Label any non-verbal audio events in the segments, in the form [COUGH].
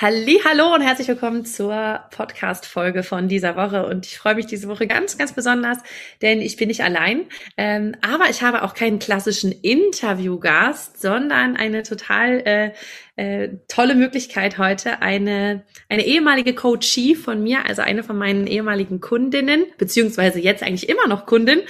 Hallo und herzlich willkommen zur Podcast-Folge von dieser Woche. Und ich freue mich diese Woche ganz, ganz besonders, denn ich bin nicht allein. Ähm, aber ich habe auch keinen klassischen Interviewgast, sondern eine total äh, äh, tolle Möglichkeit heute, eine, eine ehemalige Coachie von mir, also eine von meinen ehemaligen Kundinnen, beziehungsweise jetzt eigentlich immer noch Kundin,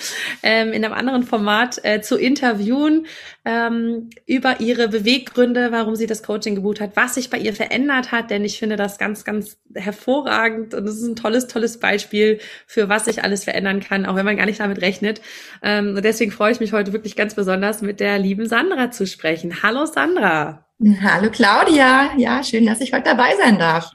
ähm, in einem anderen Format äh, zu interviewen ähm, über ihre Beweggründe, warum sie das Coaching gebucht hat, was sich bei ihr verändert hat, denn ich finde das ganz, ganz hervorragend und es ist ein tolles, tolles Beispiel für was sich alles verändern kann, auch wenn man gar nicht damit rechnet. Ähm, und deswegen freue ich mich heute wirklich ganz besonders mit der lieben Sandra zu sprechen. Hallo Sandra. [LAUGHS] Hallo Claudia, ja, schön, dass ich heute dabei sein darf.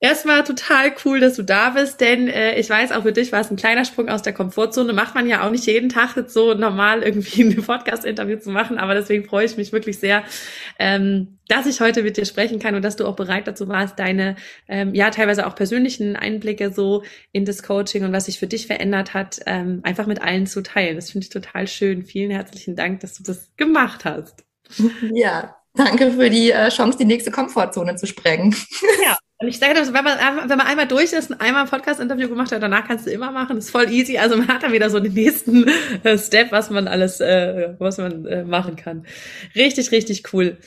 Erstmal total cool, dass du da bist, denn äh, ich weiß, auch für dich war es ein kleiner Sprung aus der Komfortzone. Macht man ja auch nicht jeden Tag jetzt so normal irgendwie [LAUGHS] ein Podcast-Interview zu machen, aber deswegen freue ich mich wirklich sehr, ähm, dass ich heute mit dir sprechen kann und dass du auch bereit dazu warst, deine ähm, ja teilweise auch persönlichen Einblicke so in das Coaching und was sich für dich verändert hat, ähm, einfach mit allen zu teilen. Das finde ich total schön. Vielen herzlichen Dank, dass du das gemacht hast. Ja, Danke für die äh, Chance, die nächste Komfortzone zu sprengen. Ja, und ich sage, wenn man, wenn man einmal durch ist und einmal ein Podcast-Interview gemacht hat, danach kannst du immer machen. Das ist voll easy. Also man hat dann wieder so den nächsten äh, Step, was man alles, äh, was man machen kann. Richtig, richtig cool.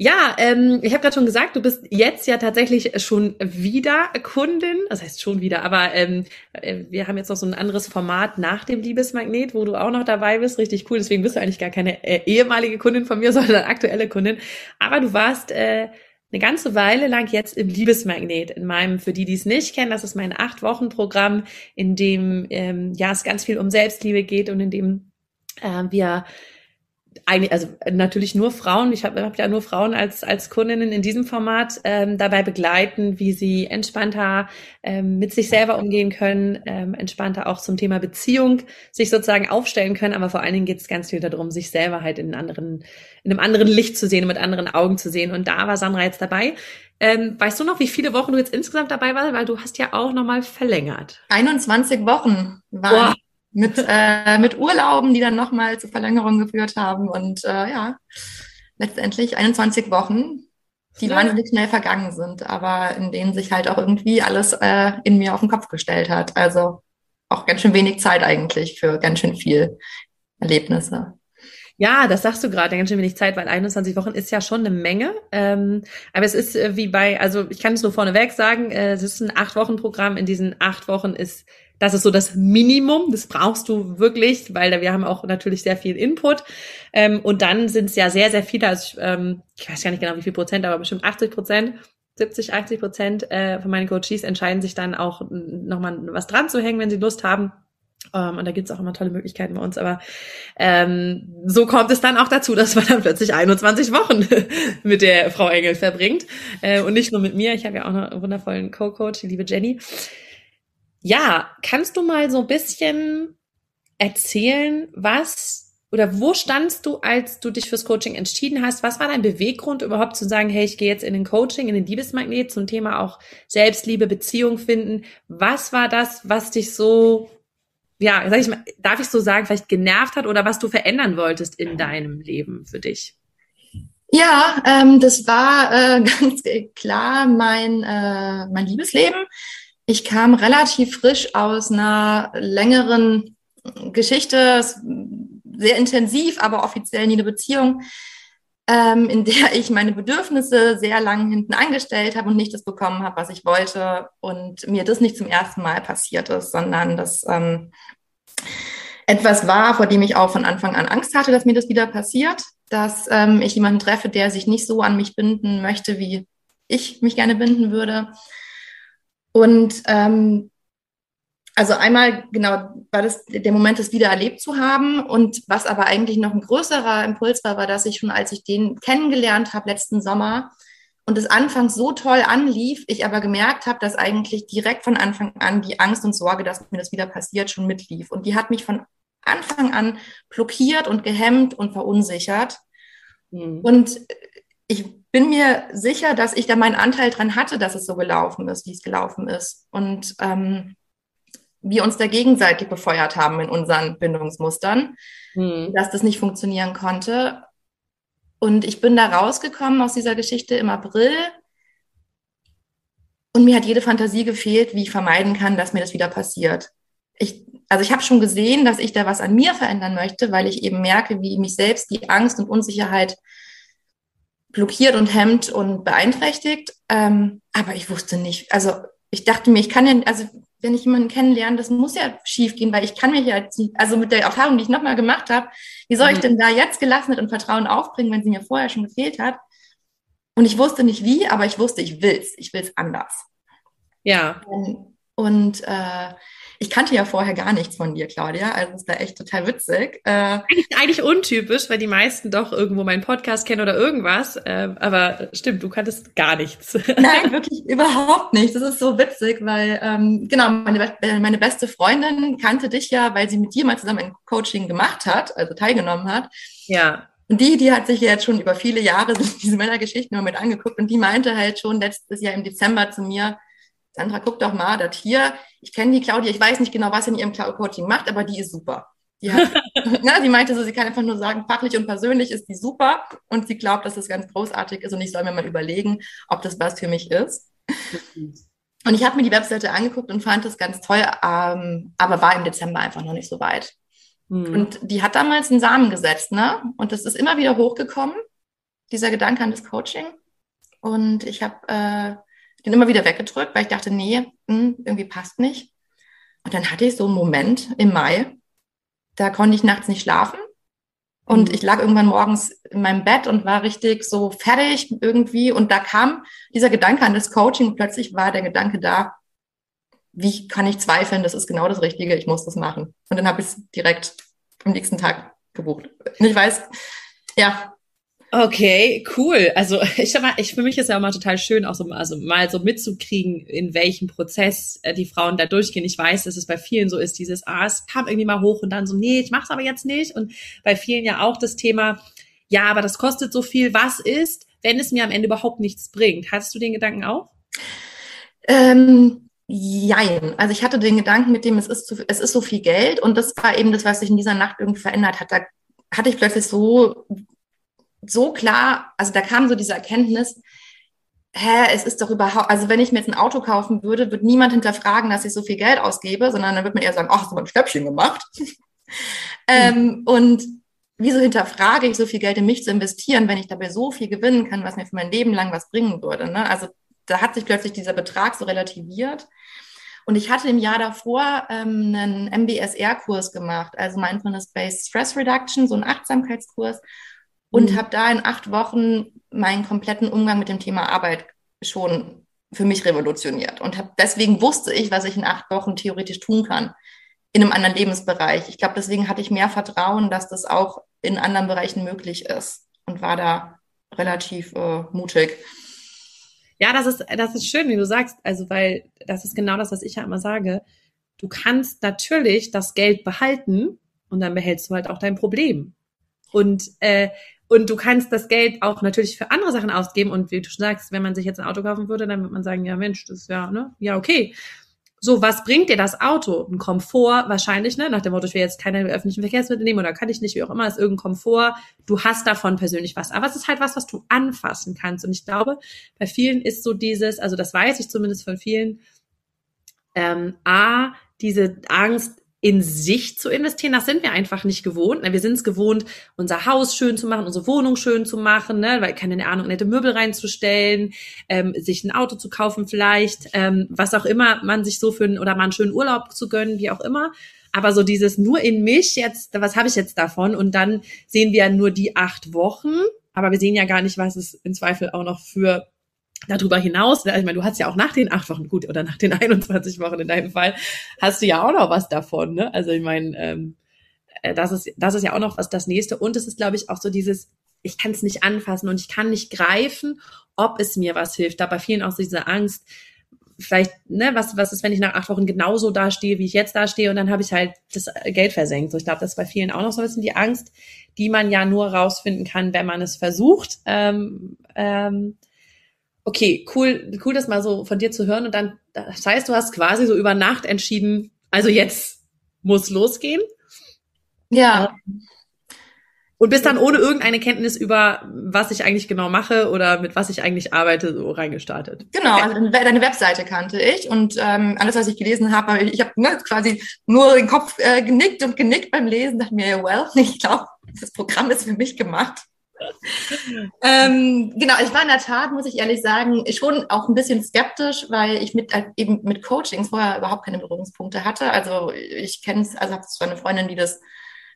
Ja, ähm, ich habe gerade schon gesagt, du bist jetzt ja tatsächlich schon wieder Kundin. Das heißt schon wieder, aber ähm, äh, wir haben jetzt noch so ein anderes Format nach dem Liebesmagnet, wo du auch noch dabei bist. Richtig cool. Deswegen bist du eigentlich gar keine äh, ehemalige Kundin von mir, [LAUGHS] sondern aktuelle Kundin. Aber du warst äh, eine ganze Weile lang jetzt im Liebesmagnet, in meinem, für die, die es nicht kennen, das ist mein Acht-Wochen-Programm, in dem ähm, ja es ganz viel um Selbstliebe geht und in dem äh, wir also natürlich nur Frauen, ich habe hab ja nur Frauen als, als Kundinnen in diesem Format ähm, dabei begleiten, wie sie entspannter ähm, mit sich selber umgehen können, ähm, entspannter auch zum Thema Beziehung sich sozusagen aufstellen können. Aber vor allen Dingen geht es ganz viel darum, sich selber halt in, anderen, in einem anderen Licht zu sehen mit anderen Augen zu sehen. Und da war Sandra jetzt dabei. Ähm, weißt du noch, wie viele Wochen du jetzt insgesamt dabei warst? Weil du hast ja auch nochmal verlängert. 21 Wochen waren mit, äh, mit Urlauben, die dann nochmal zur Verlängerung geführt haben. Und äh, ja, letztendlich 21 Wochen, die ja. wahnsinnig schnell vergangen sind, aber in denen sich halt auch irgendwie alles äh, in mir auf den Kopf gestellt hat. Also auch ganz schön wenig Zeit eigentlich für ganz schön viel Erlebnisse. Ja, das sagst du gerade, ganz schön wenig Zeit, weil 21 Wochen ist ja schon eine Menge. Ähm, aber es ist äh, wie bei, also ich kann es nur vorneweg sagen, äh, es ist ein Acht-Wochen-Programm. In diesen acht Wochen ist das ist so das Minimum, das brauchst du wirklich, weil wir haben auch natürlich sehr viel Input. Ähm, und dann sind es ja sehr, sehr viele, also ich, ähm, ich weiß gar nicht genau wie viel Prozent, aber bestimmt 80 Prozent 70, 80 Prozent äh, von meinen Coaches entscheiden sich dann auch nochmal was dran zu hängen, wenn sie Lust haben. Ähm, und da gibt's auch immer tolle Möglichkeiten bei uns. Aber ähm, so kommt es dann auch dazu, dass man dann plötzlich 21 Wochen [LAUGHS] mit der Frau Engel verbringt. Äh, und nicht nur mit mir. Ich habe ja auch noch einen wundervollen Co-Coach, die liebe Jenny. Ja, kannst du mal so ein bisschen erzählen, was oder wo standst du, als du dich fürs Coaching entschieden hast? Was war dein Beweggrund überhaupt zu sagen, hey, ich gehe jetzt in den Coaching, in den Liebesmagnet zum Thema auch Selbstliebe, Beziehung finden? Was war das, was dich so, ja, sag ich mal, darf ich so sagen, vielleicht genervt hat oder was du verändern wolltest in deinem Leben für dich? Ja, ähm, das war äh, [LAUGHS] ganz klar mein, äh, mein Liebesleben. Ich kam relativ frisch aus einer längeren Geschichte. Es sehr intensiv, aber offiziell nie eine Beziehung, ähm, in der [LAUGHS] ich meine Bedürfnisse sehr lang hinten angestellt habe und nicht das bekommen habe, was ich wollte. Und mir das nicht zum ersten Mal passiert ist, sondern das ähm, etwas war, vor dem ich auch von Anfang an Angst hatte, dass mir das wieder passiert, dass ähm, ich jemanden treffe, der sich nicht so an mich binden möchte, wie ich mich gerne binden würde. Und ähm, also einmal genau war das der Moment, das wieder erlebt zu haben. Und was aber eigentlich noch ein größerer Impuls war, war, dass ich schon, als ich den kennengelernt habe letzten Sommer und es anfangs so toll anlief, ich aber gemerkt habe, dass eigentlich direkt von Anfang an die Angst und Sorge, dass mir das wieder passiert, schon mitlief. Und die hat mich von Anfang an blockiert und gehemmt und verunsichert. Mhm. Und ich bin mir sicher, dass ich da meinen Anteil dran hatte, dass es so gelaufen ist, wie es gelaufen ist. Und ähm, wir uns da gegenseitig befeuert haben in unseren Bindungsmustern, mhm. dass das nicht funktionieren konnte. Und ich bin da rausgekommen aus dieser Geschichte im April. Und mir hat jede Fantasie gefehlt, wie ich vermeiden kann, dass mir das wieder passiert. Ich, also ich habe schon gesehen, dass ich da was an mir verändern möchte, weil ich eben merke, wie mich selbst die Angst und Unsicherheit blockiert und hemmt und beeinträchtigt. Ähm, aber ich wusste nicht, also ich dachte mir, ich kann ja, also wenn ich jemanden kennenlerne, das muss ja schief gehen, weil ich kann mich ja, also mit der Erfahrung, die ich nochmal gemacht habe, wie soll ich mhm. denn da jetzt Gelassenheit und Vertrauen aufbringen, wenn sie mir vorher schon gefehlt hat? Und ich wusste nicht wie, aber ich wusste, ich will's, ich will's anders. Ja. Und, und äh, ich kannte ja vorher gar nichts von dir, Claudia. Also ist da echt total witzig. Äh, eigentlich, eigentlich untypisch, weil die meisten doch irgendwo meinen Podcast kennen oder irgendwas. Äh, aber stimmt, du kanntest gar nichts. [LAUGHS] Nein, wirklich überhaupt nicht. Das ist so witzig, weil ähm, genau meine, meine beste Freundin kannte dich ja, weil sie mit dir mal zusammen ein Coaching gemacht hat, also teilgenommen hat. Ja. Und die, die hat sich jetzt schon über viele Jahre [LAUGHS] diese Männergeschichten immer mit angeguckt und die meinte halt schon letztes Jahr im Dezember zu mir, Sandra, guck doch mal, das hier, ich kenne die Claudia, ich weiß nicht genau, was sie in ihrem Coaching macht, aber die ist super. Die, hat, [LAUGHS] ne, die meinte so, sie kann einfach nur sagen, fachlich und persönlich ist die super und sie glaubt, dass das ganz großartig ist und ich soll mir mal überlegen, ob das was für mich ist. Und ich habe mir die Webseite angeguckt und fand das ganz toll, ähm, aber war im Dezember einfach noch nicht so weit. Mhm. Und die hat damals einen Samen gesetzt, ne? Und das ist immer wieder hochgekommen, dieser Gedanke an das Coaching. Und ich habe äh, den immer wieder weggedrückt, weil ich dachte, nee, mh, hm, irgendwie passt nicht. Und dann hatte ich so einen Moment im Mai, da konnte ich nachts nicht schlafen. Und mhm. ich lag irgendwann morgens in meinem Bett und war richtig so fertig irgendwie. Und da kam dieser Gedanke an das Coaching. Plötzlich war der Gedanke da, wie kann ich zweifeln? Das ist genau das Richtige. Ich muss das machen. Und dann habe ich es direkt am nächsten Tag gebucht. Und ich weiß, ja, Okay, cool. Also [LAUGHS] ich sag mal, ich für mich ist ja mal total schön, auch so also mal so mitzukriegen, in welchem Prozess äh, die Frauen da durchgehen. Ich weiß, dass es bei vielen so ist, dieses, ah, es kam irgendwie mal hoch und dann so, nee, ich mach's aber jetzt nicht. Und bei vielen ja auch das Thema, ja, aber das kostet so viel. Was ist, wenn es mir am Ende überhaupt nichts bringt? Hattest du den Gedanken auch? Ähm, jein. Also ich hatte den Gedanken mit dem, es ist, zu, es ist so viel Geld und das war eben das, was sich in dieser Nacht irgendwie verändert hat. Da hatte ich plötzlich so so klar, also da kam so diese Erkenntnis, hä, es ist doch überhaupt, also wenn ich mir jetzt ein Auto kaufen würde, wird niemand hinterfragen, dass ich so viel Geld ausgebe, sondern dann wird man eher sagen, ach, hast du mal ein Schnäppchen gemacht. [LAUGHS] ähm, und wieso hinterfrage ich so viel Geld in mich zu investieren, wenn ich dabei so viel gewinnen kann, was mir für mein Leben lang was bringen würde? Ne? Also da hat sich plötzlich dieser Betrag so relativiert. Und ich hatte im Jahr davor ähm, einen MBSR-Kurs gemacht, also Mindfulness-Based Stress Reduction, so einen Achtsamkeitskurs und mhm. habe da in acht Wochen meinen kompletten Umgang mit dem Thema Arbeit schon für mich revolutioniert und hab, deswegen wusste ich, was ich in acht Wochen theoretisch tun kann in einem anderen Lebensbereich. Ich glaube, deswegen hatte ich mehr Vertrauen, dass das auch in anderen Bereichen möglich ist und war da relativ äh, mutig. Ja, das ist, das ist schön, wie du sagst. Also, weil das ist genau das, was ich ja immer sage. Du kannst natürlich das Geld behalten und dann behältst du halt auch dein Problem. Und äh, und du kannst das Geld auch natürlich für andere Sachen ausgeben. Und wie du schon sagst, wenn man sich jetzt ein Auto kaufen würde, dann würde man sagen, ja Mensch, das ist ja, ne, ja, okay. So, was bringt dir das Auto? Ein Komfort wahrscheinlich, ne? Nach dem Motto, ich will jetzt keine öffentlichen Verkehrsmittel nehmen oder kann ich nicht, wie auch immer, ist irgendein Komfort. Du hast davon persönlich was. Aber es ist halt was, was du anfassen kannst. Und ich glaube, bei vielen ist so dieses, also das weiß ich zumindest von vielen, ähm, A, diese Angst, in sich zu investieren, das sind wir einfach nicht gewohnt. Ne? Wir sind es gewohnt, unser Haus schön zu machen, unsere Wohnung schön zu machen, ne? weil keine Ahnung, nette Möbel reinzustellen, ähm, sich ein Auto zu kaufen vielleicht, ähm, was auch immer man sich so für einen, oder mal einen schönen Urlaub zu gönnen, wie auch immer. Aber so dieses nur in mich jetzt, was habe ich jetzt davon? Und dann sehen wir nur die acht Wochen, aber wir sehen ja gar nicht, was es im Zweifel auch noch für darüber hinaus, ne, ich meine, du hast ja auch nach den acht Wochen, gut, oder nach den [LAUGHS] 21 Wochen in deinem Fall, hast du ja auch noch was davon, ne? Also ich meine, ähm, äh, das ist, das ist ja auch noch was das nächste. Und es ist, glaube ich, auch so dieses, ich kann es nicht anfassen und ich kann nicht greifen, ob es mir was hilft. Da bei vielen auch so diese Angst, vielleicht, ne, was, was ist, wenn ich nach acht Wochen genauso dastehe, wie ich jetzt dastehe und dann habe ich halt das Geld versenkt. So, ich glaube, das ist bei vielen auch noch so ein bisschen die Angst, die man ja nur rausfinden kann, wenn man es versucht. Ähm, ähm, okay, cool, cool, das mal so von dir zu hören. Und dann, das heißt, du hast quasi so über Nacht entschieden, also jetzt muss losgehen. Ja. Und bist dann ohne irgendeine Kenntnis über, was ich eigentlich genau mache oder mit was ich eigentlich arbeite, so reingestartet. Genau, okay. also deine Webseite kannte ich und ähm, alles, was ich gelesen habe, ich habe ne, quasi nur den Kopf äh, genickt und genickt beim Lesen, dachte mir, well, [LAUGHS] ich glaube, das Programm ist für mich gemacht [LAUGHS] ähm, genau, ich war in der Tat, muss ich ehrlich sagen, schon auch ein bisschen skeptisch, weil ich mit äh, eben mit Coachings vorher überhaupt keine Berührungspunkte hatte. Also ich kenne es, also habe zwar eine Freundin, die das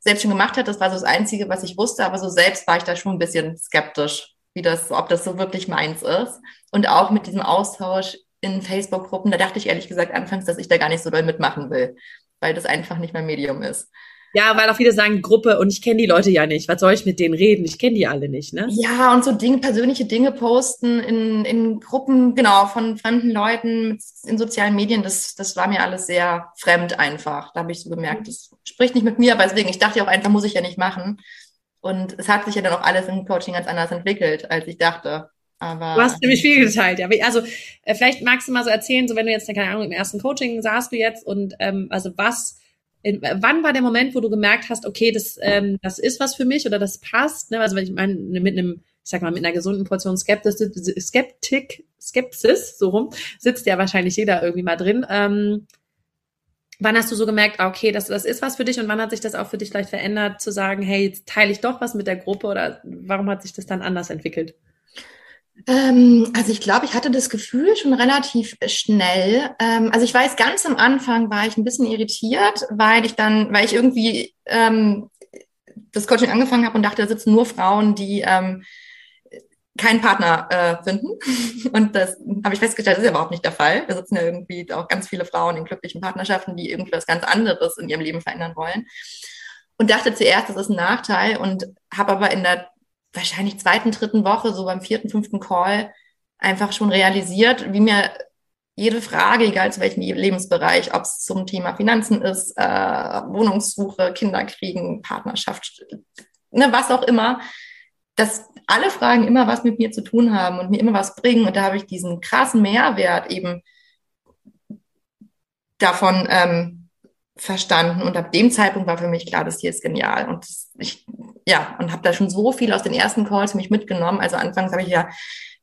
selbst schon gemacht hat, das war so das Einzige, was ich wusste, aber so selbst war ich da schon ein bisschen skeptisch, wie das, ob das so wirklich meins ist. Und auch mit diesem Austausch in Facebook-Gruppen, da dachte ich ehrlich gesagt anfangs, dass ich da gar nicht so doll mitmachen will, weil das einfach nicht mein Medium ist. Ja, weil auch viele sagen Gruppe und ich kenne die Leute ja nicht. Was soll ich mit denen reden? Ich kenne die alle nicht, ne? Ja, und so Dinge, persönliche Dinge posten in, in Gruppen, genau, von fremden Leuten in sozialen Medien, das, das war mir alles sehr fremd einfach. Da habe ich so gemerkt, das spricht nicht mit mir, aber deswegen, ich dachte auch einfach, muss ich ja nicht machen. Und es hat sich ja dann auch alles im Coaching ganz anders entwickelt, als ich dachte. Aber, du hast nämlich viel geteilt, ja. Also äh, vielleicht magst du mal so erzählen, so wenn du jetzt, keine Ahnung, im ersten Coaching saßt du jetzt und ähm, also was wann war der Moment, wo du gemerkt hast, okay, das, ähm, das ist was für mich oder das passt? Ne? Also wenn ich meine, mit einem, ich sag mal, mit einer gesunden Portion Skeptis, Skeptik, Skepsis, so rum, sitzt ja wahrscheinlich jeder irgendwie mal drin. Ähm, wann hast du so gemerkt, ah, okay, das, das ist was für dich und wann hat sich das auch für dich vielleicht verändert, zu sagen, hey, jetzt teile ich doch was mit der Gruppe oder warum hat sich das dann anders entwickelt? Ähm, also ich glaube, ich hatte das Gefühl schon relativ schnell. Ähm, also ich weiß, ganz am Anfang war ich ein bisschen irritiert, weil ich dann, weil ich irgendwie ähm, das Coaching angefangen habe und dachte, da sitzen nur Frauen, die ähm, keinen Partner äh, finden. [LAUGHS] Und das habe ich festgestellt, das ist ja überhaupt nicht der Fall. Da sitzen ja irgendwie auch ganz viele Frauen in glücklichen Partnerschaften, die irgendwie was ganz anderes in ihrem Leben verändern wollen. Und dachte zuerst, das ist ein Nachteil und habe aber in der wahrscheinlich zweiten, dritten Woche, so beim vierten, fünften Call, einfach schon realisiert, wie mir jede Frage, egal zu welchem Lebensbereich, ob es zum Thema Finanzen ist, äh, Wohnungssuche, Kinderkriegen, Partnerschaft, ne, was auch immer, dass alle Fragen immer was mit mir zu tun haben und mir immer was bringen. Und da habe ich diesen krassen Mehrwert eben davon ähm, verstanden. Und ab dem Zeitpunkt war für mich klar, das hier ist genial. Und ich ja, und habe da schon so viel aus den ersten Calls mich mitgenommen. Also anfangs habe ich ja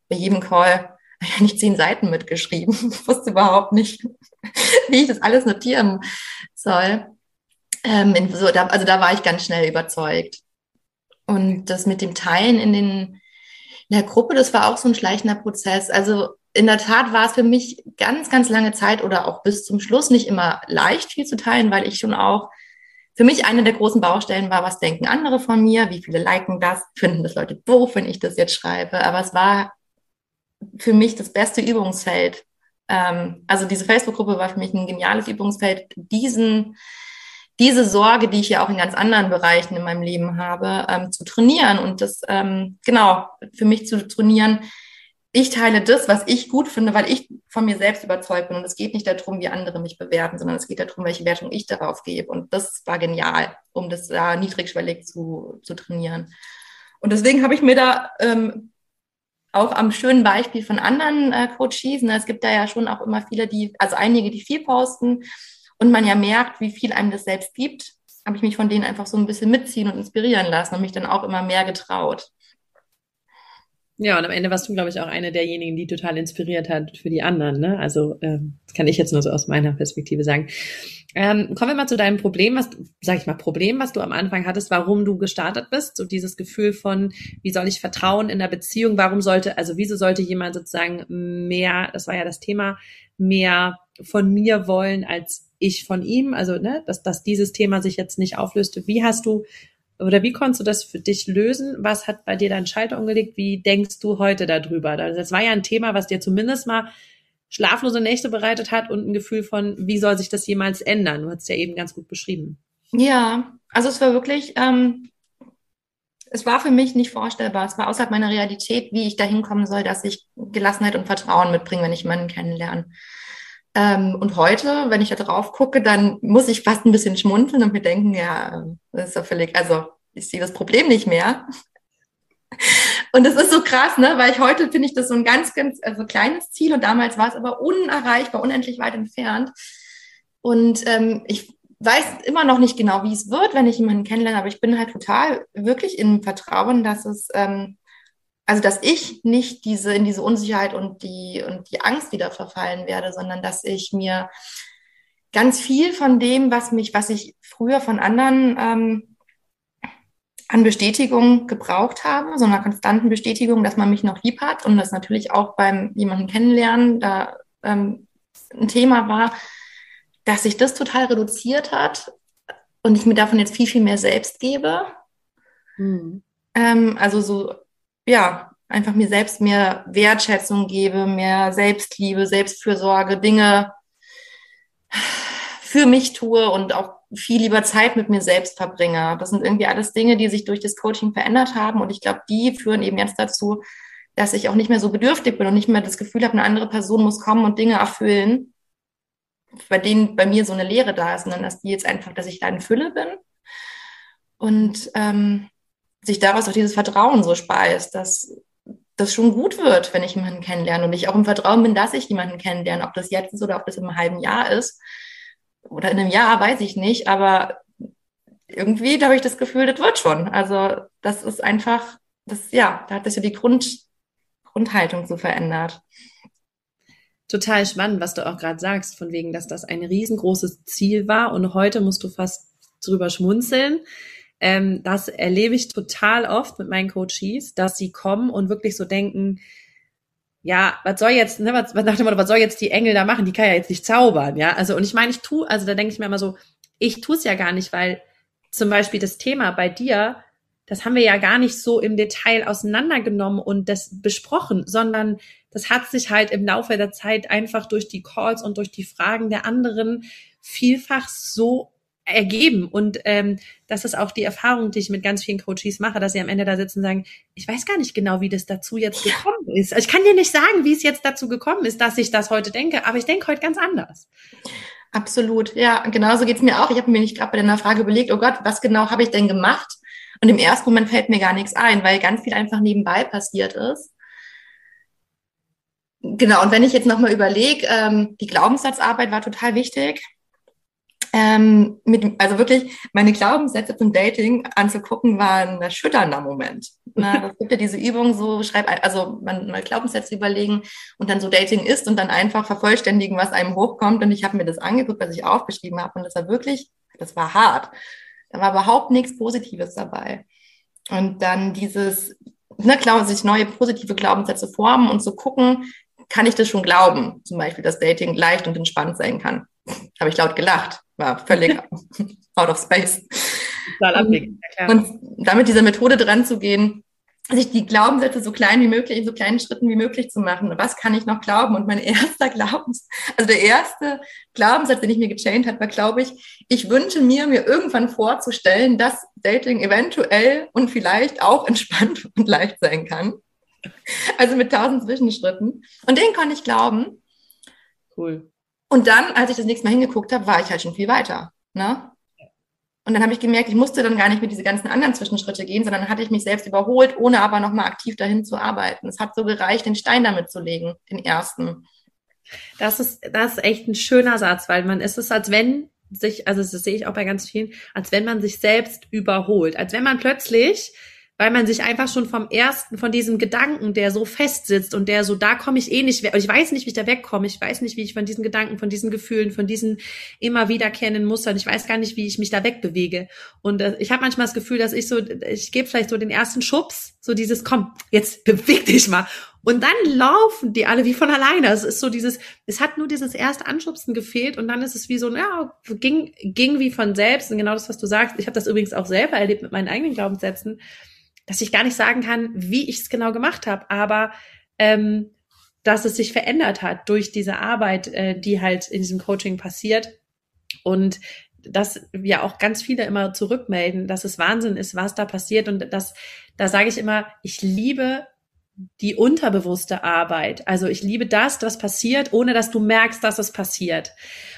bei jedem Call [LAUGHS] nicht zehn Seiten mitgeschrieben. [LAUGHS] Ich wusste überhaupt nicht, [LAUGHS] wie ich das alles notieren soll. Ähm, so, da, also da war ich ganz schnell überzeugt. Und das mit dem Teilen in den in der Gruppe, das war auch so ein schleichender Prozess. Also in der Tat war es für mich ganz, ganz lange Zeit oder auch bis zum Schluss nicht immer leicht, viel zu teilen, weil ich schon auch für mich eine der großen Baustellen war, was denken andere von mir, wie viele liken das, finden das Leute doof, wenn ich das jetzt schreibe. Aber es war für mich das beste Übungsfeld. Ähm, also diese Facebook-Gruppe war für mich ein geniales Übungsfeld, diesen, diese Sorge, die ich ja auch in ganz anderen Bereichen in meinem Leben habe, ähm, zu trainieren und das ähm, genau für mich zu trainieren, ich teile das, was ich gut finde, weil ich von mir selbst überzeugt bin. Und es geht nicht darum, wie andere mich bewerten, sondern es geht darum, welche Wertung ich darauf gebe. Und das war genial, um das da niedrigschwellig zu, zu trainieren. Und deswegen habe ich mir da ähm, auch am schönen Beispiel von anderen äh, Coaches, ne, es gibt da ja schon auch immer viele, die, also einige, die viel posten und man ja merkt, wie viel einem das selbst gibt, habe ich mich von denen einfach so ein bisschen mitziehen und inspirieren lassen und mich dann auch immer mehr getraut. Ja, und am Ende warst du, glaube ich, auch eine derjenigen, die total inspiriert hat für die anderen. Ne? Also ähm, das kann ich jetzt nur so aus meiner Perspektive sagen. Ähm, kommen wir mal zu deinem Problem, was, sag ich mal, Problem, was du am Anfang hattest, warum du gestartet bist. So dieses Gefühl von, wie soll ich vertrauen in der Beziehung? Warum sollte, also wieso sollte jemand sozusagen mehr, das war ja das Thema, mehr von mir wollen als ich von ihm? Also, ne, dass, dass dieses Thema sich jetzt nicht auflöste. Wie hast du oder wie konntest du das für dich lösen? Was hat bei dir deinen Schalter umgelegt? Wie denkst du heute darüber? Also das war ja ein Thema, was dir zumindest mal schlaflose Nächte bereitet hat und ein Gefühl von, wie soll sich das jemals ändern? Du hast es ja eben ganz gut beschrieben. Ja, also es war wirklich, ähm, es war für mich nicht vorstellbar. Es war außerhalb meiner Realität, wie ich dahin kommen soll, dass ich Gelassenheit und Vertrauen mitbringe, wenn ich jemanden kennenlerne. Ähm, und heute, wenn ich da drauf gucke, dann muss ich fast ein bisschen schmunzeln und mir denken, ja, das ist ja völlig, also ich sehe das Problem nicht mehr. Und das ist so krass, ne? Weil ich heute finde ich das so ein ganz, ganz also kleines Ziel und damals war es aber unerreichbar, unendlich weit entfernt. Und ähm, ich weiß immer noch nicht genau, wie es wird, wenn ich jemanden kennenlerne, aber ich bin halt total wirklich im Vertrauen, dass es ähm, also dass ich nicht diese in diese Unsicherheit und die und die Angst wieder verfallen werde, sondern dass ich mir ganz viel von dem, was mich, was ich früher von anderen ähm, an Bestätigung gebraucht habe, so einer konstanten Bestätigung, dass man mich noch lieb hat und das natürlich auch beim jemanden kennenlernen da ähm, ein Thema war, dass sich das total reduziert hat und ich mir davon jetzt viel, viel mehr selbst gebe. Mhm. Ähm, also so ja, einfach mir selbst mehr Wertschätzung gebe, mehr Selbstliebe, Selbstfürsorge, Dinge für mich tue und auch viel lieber Zeit mit mir selbst verbringe. Das sind irgendwie alles Dinge, die sich durch das Coaching verändert haben und ich glaube, die führen eben jetzt dazu, dass ich auch nicht mehr so bedürftig bin und nicht mehr das Gefühl habe, eine andere Person muss kommen und Dinge erfüllen, bei denen bei mir so eine Leere da ist, sondern dass die jetzt einfach, dass ich da in Fülle bin. Und ähm, sich daraus auch dieses Vertrauen so speist, dass das schon gut wird, wenn ich jemanden kennenlerne und ich auch im Vertrauen bin, dass ich jemanden kennenlerne, ob das jetzt ist oder ob das im halben Jahr ist oder in einem Jahr, weiß ich nicht, aber irgendwie habe ich das Gefühl, das wird schon. Also das ist einfach, das ja, da hat sich so die Grund, Grundhaltung so verändert. Total spannend, was du auch gerade sagst, von wegen, dass das ein riesengroßes Ziel war und heute musst du fast drüber schmunzeln, ähm, das erlebe ich total oft mit meinen Coaches, dass sie kommen und wirklich so denken, ja, was soll jetzt, ne, was, nach dem Motto, was soll jetzt die Engel da machen? Die kann ja jetzt nicht zaubern, ja. Also, und ich meine, ich tu, also da denke ich mir immer so, ich tue es ja gar nicht, weil zum Beispiel das Thema bei dir, das haben wir ja gar nicht so im Detail auseinandergenommen und das besprochen, sondern das hat sich halt im Laufe der Zeit einfach durch die Calls und durch die Fragen der anderen vielfach so ergeben. Und ähm, das ist auch die Erfahrung, die ich mit ganz vielen Coaches mache, dass sie am Ende da sitzen und sagen, ich weiß gar nicht genau, wie das dazu jetzt gekommen ist. Ich kann dir nicht sagen, wie es jetzt dazu gekommen ist, dass ich das heute denke, aber ich denke heute ganz anders. Absolut, ja, genauso geht's mir auch. Ich habe mir nicht gerade bei deiner Frage überlegt, oh Gott, was genau habe ich denn gemacht? Und im ersten Moment fällt mir gar nichts ein, weil ganz viel einfach nebenbei passiert ist. Genau, und wenn ich jetzt nochmal überlege, ähm, die Glaubenssatzarbeit war total wichtig ähm, mit, also wirklich meine Glaubenssätze zum Dating anzugucken, war ein erschütternder Moment. Na, [LAUGHS] es gibt ja diese Übung, so schreib, also man mal Glaubenssätze überlegen und dann so Dating ist und dann einfach vervollständigen, was einem hochkommt. Und ich habe mir das angeguckt, was ich aufgeschrieben habe, und das war wirklich, das war hart. Da war überhaupt nichts Positives dabei. Und dann dieses, ne, klar, sich neue positive Glaubenssätze formen und zu so gucken, kann ich das schon glauben? Zum Beispiel, dass Dating leicht und entspannt sein kann. Habe ich laut gelacht war völlig [LAUGHS] out of space. Total und, und damit dieser Methode dran zu gehen, sich die Glaubenssätze so klein wie möglich, in so kleinen Schritten wie möglich zu machen. Was kann ich noch glauben? Und mein [LAUGHS] erster Glaubens, also der erste Glaubenssatz, den ich mir gechained hat, war, glaube ich, ich wünsche mir, mir irgendwann vorzustellen, dass Dating eventuell und vielleicht auch entspannt [LAUGHS] und leicht sein kann. Also mit tausend Zwischenschritten. Und den konnte ich glauben. Cool. Und dann, als ich das nächste Mal hingeguckt habe, war ich halt schon viel weiter. Ne? Und dann habe ich gemerkt, ich musste dann gar nicht mit diese ganzen anderen Zwischenschritte gehen, sondern hatte ich mich selbst überholt, ohne aber nochmal aktiv dahin zu arbeiten. Es hat so gereicht, den Stein damit zu legen, den ersten. Das ist, das ist echt ein schöner Satz, weil man ist es, als wenn sich, also das sehe ich auch bei ganz vielen, als wenn man sich selbst überholt, als wenn man plötzlich weil man sich einfach schon vom ersten, von diesem Gedanken, der so fest sitzt und der so, da komme ich eh nicht ich weiß nicht, wie ich da wegkomme, ich weiß nicht, wie ich von diesen Gedanken, von diesen Gefühlen, von diesen immer wiederkehrenden Mustern, ich weiß gar nicht, wie ich mich da wegbewege. Und äh, ich habe manchmal das Gefühl, dass ich so, ich gebe vielleicht so den ersten Schubs, so dieses, komm, jetzt beweg dich mal. Und dann laufen die alle wie von alleine. Es ist so dieses, es hat nur dieses erste Anschubsen gefehlt und dann ist es wie so, ja, ging, ging wie von selbst. Und genau das, was du sagst, ich habe das übrigens auch selber erlebt mit meinen eigenen Glaubenssätzen, dass ich gar nicht sagen kann, wie ich es genau gemacht habe, aber ähm, dass es sich verändert hat durch diese Arbeit, äh, die halt in diesem Coaching passiert. Und dass ja auch ganz viele immer zurückmelden, dass es Wahnsinn ist, was da passiert. Und das, da sage ich immer, ich liebe die unterbewusste Arbeit. Also ich liebe das, das passiert, ohne dass du merkst, dass es passiert.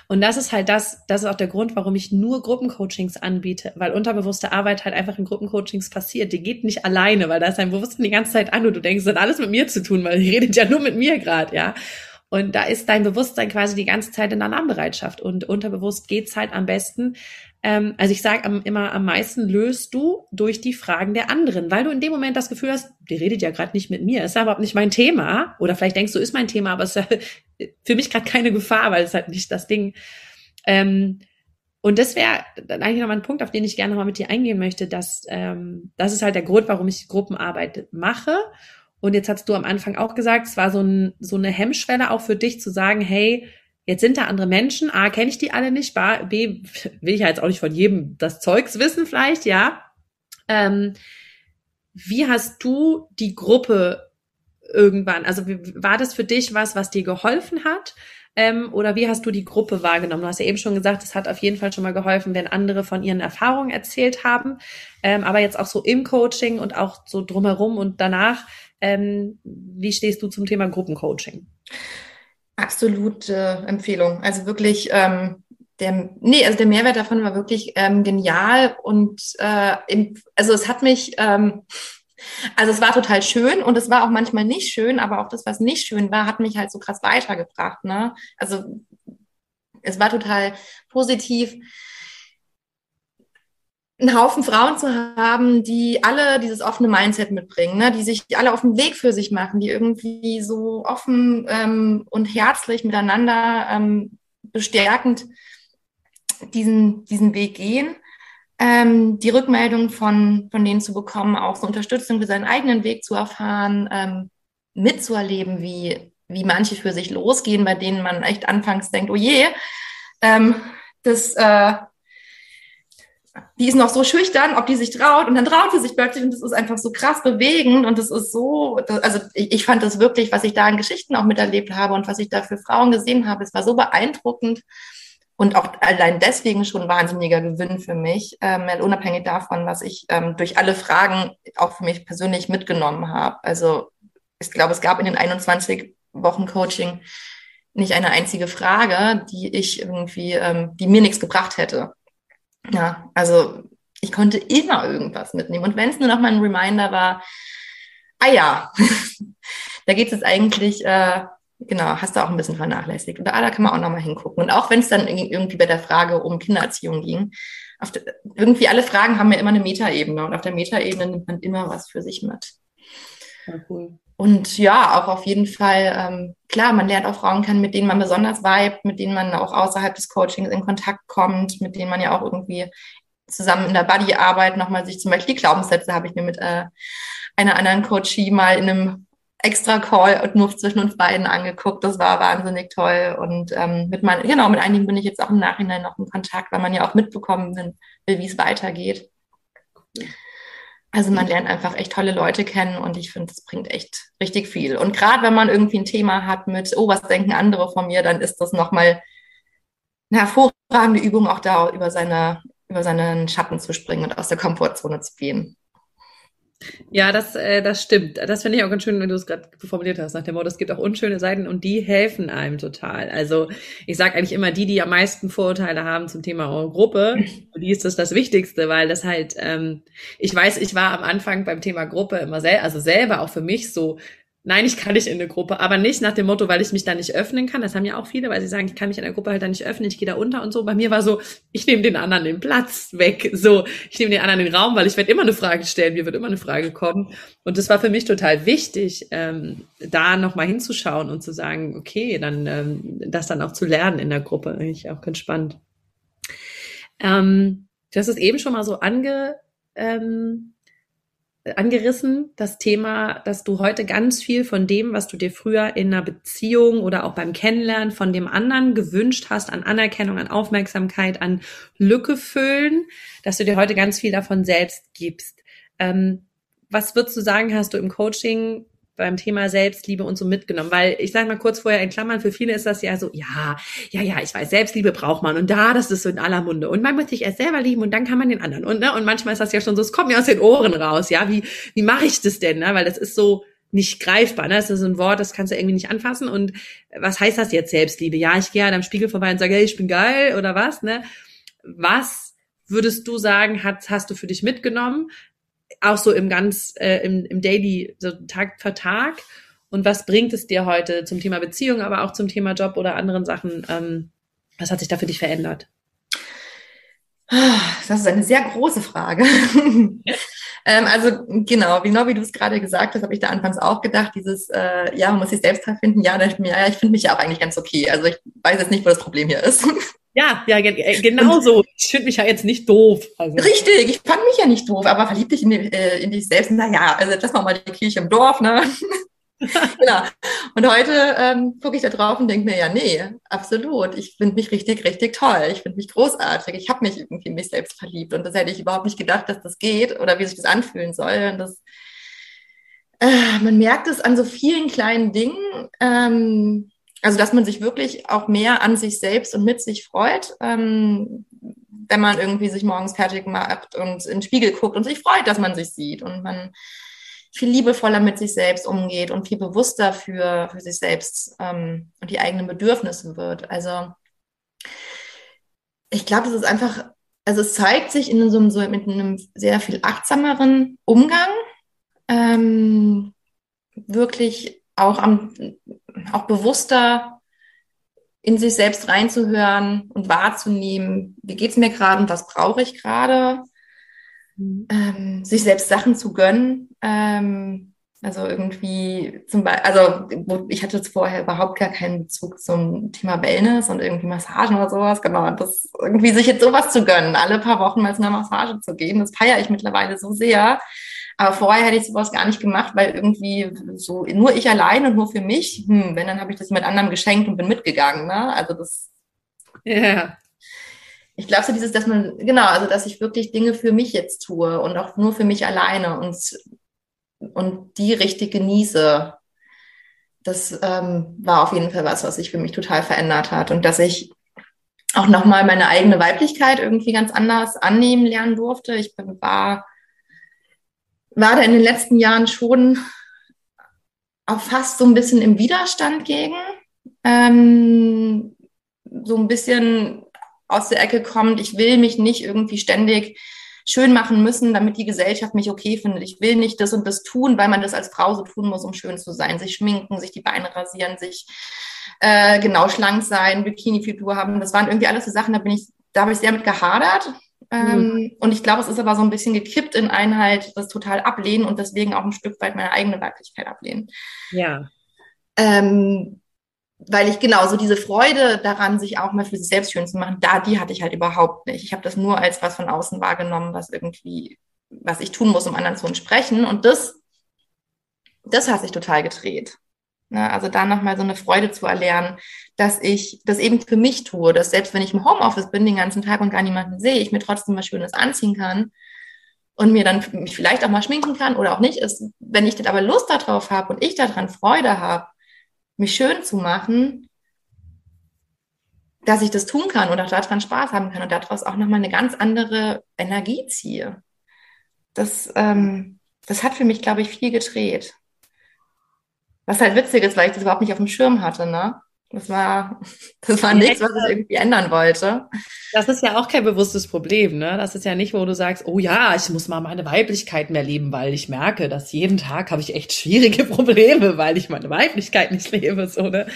Und das ist halt das, das ist auch der Grund, warum ich nur Gruppencoachings anbiete, weil unterbewusste Arbeit halt einfach in Gruppencoachings passiert. Die geht nicht alleine, weil da ist dein Bewusstsein die ganze Zeit an und du denkst, das hat alles mit mir zu tun, weil die redet ja nur mit mir gerade, ja. Und da ist dein Bewusstsein quasi die ganze Zeit in Alarmbereitschaft. Und unterbewusst geht's halt am besten, ähm, also ich sage immer, am meisten löst du durch die Fragen der anderen, weil du in dem Moment das Gefühl hast, die redet ja gerade nicht mit mir, ist ja überhaupt nicht mein Thema. Oder vielleicht denkst du, ist mein Thema, aber es ist ja [LAUGHS] für mich gerade keine Gefahr, weil es halt nicht das Ding. Ähm, und das wäre dann eigentlich nochmal ein Punkt, auf den ich gerne mal mit dir eingehen möchte, dass ähm, das ist halt der Grund, warum ich Gruppenarbeit mache. Und jetzt hast du am Anfang auch gesagt, es war so, ein, so eine Hemmschwelle auch für dich zu sagen, hey, Jetzt sind da andere Menschen. A, kenne ich die alle nicht. B, will ich ja jetzt auch nicht von jedem das Zeugs wissen vielleicht, ja. Ähm, wie hast du die Gruppe irgendwann, also war das für dich was, was dir geholfen hat? Ähm, oder wie hast du die Gruppe wahrgenommen? Du hast ja eben schon gesagt, es hat auf jeden Fall schon mal geholfen, wenn andere von ihren Erfahrungen erzählt haben. Ähm, aber jetzt auch so im Coaching und auch so drumherum und danach, ähm, wie stehst du zum Thema Gruppencoaching? Absolute Empfehlung. Also wirklich, ähm, der, nee, also der Mehrwert davon war wirklich ähm, genial und äh, im, also es hat mich, ähm, also es war total schön und es war auch manchmal nicht schön, aber auch das, was nicht schön war, hat mich halt so krass weitergebracht. Ne? Also es war total positiv einen Haufen Frauen zu haben, die alle dieses offene Mindset mitbringen, ne? die sich alle auf den Weg für sich machen, die irgendwie so offen ähm, und herzlich miteinander ähm, bestärkend diesen, diesen Weg gehen. Ähm, die Rückmeldung von, von denen zu bekommen, auch so Unterstützung für seinen eigenen Weg zu erfahren, ähm, mitzuerleben, wie, wie manche für sich losgehen, bei denen man echt anfangs denkt, oh je, ähm, das äh, die ist noch so schüchtern, ob die sich traut und dann traut sie sich plötzlich und das ist einfach so krass bewegend und das ist so, also ich, fand das wirklich, was ich da in Geschichten auch miterlebt habe und was ich da für Frauen gesehen habe, es war so beeindruckend und auch allein deswegen schon wahnsinniger Gewinn für mich, ähm, unabhängig davon, was ich ähm, durch alle Fragen auch für mich persönlich mitgenommen habe. Also ich glaube, es gab in den 21 Wochen Coaching nicht eine einzige Frage, die ich irgendwie, ähm, die mir nichts gebracht hätte. Ja, also ich konnte immer irgendwas mitnehmen. Und wenn es nur noch mal ein Reminder war, ah ja, [LAUGHS] da geht es eigentlich, äh, genau, hast du auch ein bisschen vernachlässigt. Und da, da kann man auch noch mal hingucken. Und auch wenn es dann irgendwie bei der Frage um Kindererziehung ging, der, irgendwie alle Fragen haben ja immer eine Metaebene. Und auf der Metaebene nimmt man immer was für sich mit. Ja, cool. Und ja, auch auf jeden Fall, ähm, klar, man lernt auch Frauen kennen, mit denen man besonders vibet, mit denen man auch außerhalb des Coachings in Kontakt kommt, mit denen man ja auch irgendwie zusammen in der Buddy-Arbeit nochmal sich zum Beispiel die Glaubenssätze habe ich mir mit äh, einer anderen Coachie mal in einem extra Call und nur zwischen uns beiden angeguckt. Das war wahnsinnig toll. Und ähm, mit man, genau, mit einigen bin ich jetzt auch im Nachhinein noch in Kontakt, weil man ja auch mitbekommen will, wie es weitergeht. Also man lernt einfach echt tolle Leute kennen und ich finde, das bringt echt richtig viel. Und gerade wenn man irgendwie ein Thema hat mit, oh, was denken andere von mir, dann ist das nochmal eine hervorragende Übung, auch da über seine, über seinen Schatten zu springen und aus der Komfortzone zu gehen. Ja, das, äh, das stimmt. Das finde ich auch ganz schön, wenn du es gerade formuliert hast, nach dem Motto, es gibt auch unschöne Seiten und die helfen einem total. Also ich sage eigentlich immer, die, die am meisten Vorurteile haben zum Thema Gruppe, für die ist das das Wichtigste, weil das halt, ähm, ich weiß, ich war am Anfang beim Thema Gruppe immer selber, also selber auch für mich so, nein, ich kann nicht in eine Gruppe, aber nicht nach dem Motto, weil ich mich da nicht öffnen kann. Das haben ja auch viele, weil sie sagen, ich kann mich in der Gruppe halt da nicht öffnen, ich gehe da unter und so. Bei mir war so, ich nehme den anderen den Platz weg. So, ich nehme den anderen den Raum, weil ich werde immer eine Frage stellen, mir wird immer eine Frage kommen. Und das war für mich total wichtig, ähm, da nochmal hinzuschauen und zu sagen, okay, dann ähm, das dann auch zu lernen in der Gruppe. Eigentlich auch ganz spannend. Ähm, du hast es eben schon mal so ange, ähm, angerissen, das Thema, dass du heute ganz viel von dem, was du dir früher in einer Beziehung oder auch beim Kennenlernen von dem anderen gewünscht hast, an Anerkennung, an Aufmerksamkeit, an Lücke füllen, dass du dir heute ganz viel davon selbst gibst. Ähm, was würdest du sagen, hast du im Coaching beim Thema Selbstliebe und so mitgenommen? Weil ich sage mal kurz vorher in Klammern, für viele ist das ja so, ja, ja, ja, ich weiß, Selbstliebe braucht man und da, das ist so in aller Munde. Und man muss sich erst selber lieben und dann kann man den anderen. Und, ne, und manchmal ist das ja schon so, es kommt mir aus den Ohren raus, ja, wie, wie mache ich das denn? Ne? Weil das ist so nicht greifbar, ne? Das ist ein Wort, das kannst du irgendwie nicht anfassen. Und was heißt das jetzt Selbstliebe? Ja, ich gehe halt am Spiegel vorbei und sage, hey, ich bin geil oder was, ne? Was würdest du sagen, hast, hast du für dich mitgenommen? Auch so im ganz, äh, im, im Daily, so Tag für Tag. Und was bringt es dir heute zum Thema Beziehung, aber auch zum Thema Job oder anderen Sachen? Ähm, was hat sich da für dich verändert? Das ist eine sehr große Frage. [LAUGHS] ähm, also genau, genau wie du es gerade gesagt hast, habe ich da anfangs auch gedacht, dieses, äh, ja, man muss sich selbst finden. Ja, ich, ja, ich finde mich ja auch eigentlich ganz okay. Also ich weiß jetzt nicht, wo das Problem hier ist. [LAUGHS] Ja, ja, äh, genau so. Ich finde mich ja jetzt nicht doof. Also. Richtig, ich fand mich ja nicht doof, aber verlieb dich in, die, äh, in dich selbst. Naja, also das war mal die Kirche im Dorf, ne? [LAUGHS] genau. Und heute ähm, gucke ich da drauf und denke mir, ja, nee, absolut. Ich finde mich richtig, richtig toll. Ich finde mich großartig. Ich habe mich irgendwie in mich selbst verliebt. Und das hätte ich überhaupt nicht gedacht, dass das geht oder wie sich das anfühlen soll. Und das, äh, man merkt es an so vielen kleinen Dingen. Ähm, also, dass man sich wirklich auch mehr an sich selbst und mit sich freut, ähm, wenn man irgendwie sich morgens fertig macht und in den Spiegel guckt und sich freut, dass man sich sieht und man viel liebevoller mit sich selbst umgeht und viel bewusster für, für sich selbst ähm, und die eigenen Bedürfnisse wird. Also, ich glaube, es ist einfach, also es zeigt sich in so einem, so mit einem sehr viel achtsameren Umgang, ähm, wirklich auch am auch bewusster in sich selbst reinzuhören und wahrzunehmen, wie geht es mir gerade und was brauche ich gerade, mhm. ähm, sich selbst Sachen zu gönnen. Ähm, also irgendwie zum Beispiel, also ich hatte vorher überhaupt gar keinen Bezug zum Thema Wellness und irgendwie Massagen oder sowas, genau. Und das irgendwie sich jetzt sowas zu gönnen, alle paar Wochen mal zu einer Massage zu gehen, das feiere ich mittlerweile so sehr. Aber vorher hätte ich sowas gar nicht gemacht, weil irgendwie so nur ich allein und nur für mich, hm, wenn, dann habe ich das mit anderen geschenkt und bin mitgegangen. Ne? Also das. Ja. Ich glaube so dieses, dass man, genau, also dass ich wirklich Dinge für mich jetzt tue und auch nur für mich alleine und, und die richtig genieße. Das ähm, war auf jeden Fall was, was sich für mich total verändert hat. Und dass ich auch nochmal meine eigene Weiblichkeit irgendwie ganz anders annehmen lernen durfte. Ich war war da in den letzten Jahren schon auch fast so ein bisschen im Widerstand gegen. Ähm, so ein bisschen aus der Ecke kommt, ich will mich nicht irgendwie ständig schön machen müssen, damit die Gesellschaft mich okay findet. Ich will nicht das und das tun, weil man das als Frau so tun muss, um schön zu sein. Sich schminken, sich die Beine rasieren, sich äh, genau schlank sein, Bikini-Figur haben. Das waren irgendwie alles so Sachen, da bin ich, da habe ich sehr mit gehadert. Ähm, mhm. Und ich glaube, es ist aber so ein bisschen gekippt in Einheit, das total ablehnen und deswegen auch ein Stück weit meine eigene Weiblichkeit ablehnen. Ja. Ähm, weil ich genau so diese Freude daran, sich auch mal für sich selbst schön zu machen, da die hatte ich halt überhaupt nicht. Ich habe das nur als was von außen wahrgenommen, was irgendwie, was ich tun muss, um anderen zu entsprechen. Und das, das hat sich total gedreht. Ne? Also da nochmal so eine Freude zu erlernen, dass ich das eben für mich tue, dass selbst wenn ich im Homeoffice bin den ganzen Tag und gar niemanden sehe, ich mir trotzdem was Schönes anziehen kann und mir dann mich vielleicht auch mal schminken kann oder auch nicht ist. Wenn ich dann aber Lust darauf habe und ich daran Freude habe, mich schön zu machen, dass ich das tun kann und auch daran Spaß haben kann und daraus auch nochmal eine ganz andere Energie ziehe. Das, ähm, das hat für mich, glaube ich, viel gedreht. Was halt witzig ist, weil ich das überhaupt nicht auf dem Schirm hatte, ne? Das war, [LAUGHS] das war nichts, was ich irgendwie ändern wollte. Das ist ja auch kein bewusstes Problem, ne? Das ist ja nicht, wo du sagst, oh ja, ich muss mal meine Weiblichkeit mehr leben, weil ich merke, dass jeden Tag habe ich echt schwierige [LAUGHS] Probleme, weil ich meine Weiblichkeit nicht lebe, so, ne?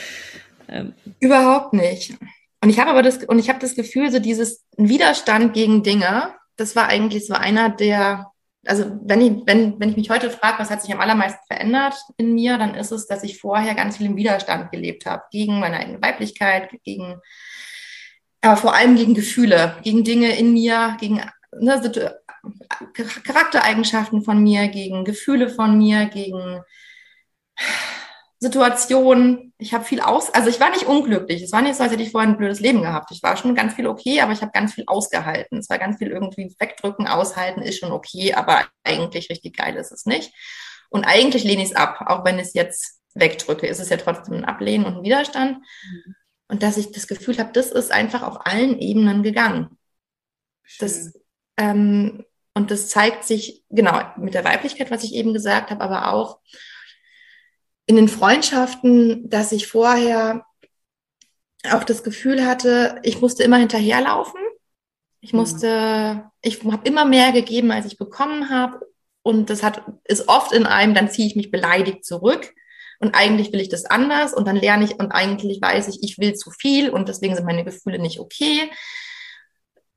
Ähm. Überhaupt nicht. Und ich habe aber das, und ich habe das Gefühl, so dieses Widerstand gegen Dinge, das war eigentlich so einer der also wenn ich, wenn, wenn ich mich heute frage, was hat sich am allermeisten verändert in mir, dann ist es, dass ich vorher ganz viel im Widerstand gelebt habe, gegen meine eigene Weiblichkeit, gegen, aber vor allem gegen Gefühle, gegen Dinge in mir, gegen ne, Charaktereigenschaften von mir, gegen Gefühle von mir, gegen Situationen. Ich habe viel aus, also ich war nicht unglücklich. Es war nicht so, als hätte ich vorher ein blödes Leben gehabt. Ich war schon ganz viel okay, aber ich habe ganz viel ausgehalten. Es war ganz viel irgendwie wegdrücken, aushalten ist schon okay, aber eigentlich richtig geil ist es nicht. Und eigentlich lehne ich es ab, auch wenn ich es jetzt wegdrücke, ist es ja trotzdem ein Ablehnen und ein Widerstand. Mhm. Und dass ich das Gefühl habe, das ist einfach auf allen Ebenen gegangen. Das, ähm, und das zeigt sich, genau, mit der Weiblichkeit, was ich eben gesagt habe, aber auch in den Freundschaften, dass ich vorher auch das Gefühl hatte, ich musste immer hinterherlaufen. Ich mhm. musste, ich habe immer mehr gegeben, als ich bekommen habe. Und das hat, ist oft in einem, dann ziehe ich mich beleidigt zurück. Und eigentlich will ich das anders. Und dann lerne ich, und eigentlich weiß ich, ich will zu viel. Und deswegen sind meine Gefühle nicht okay.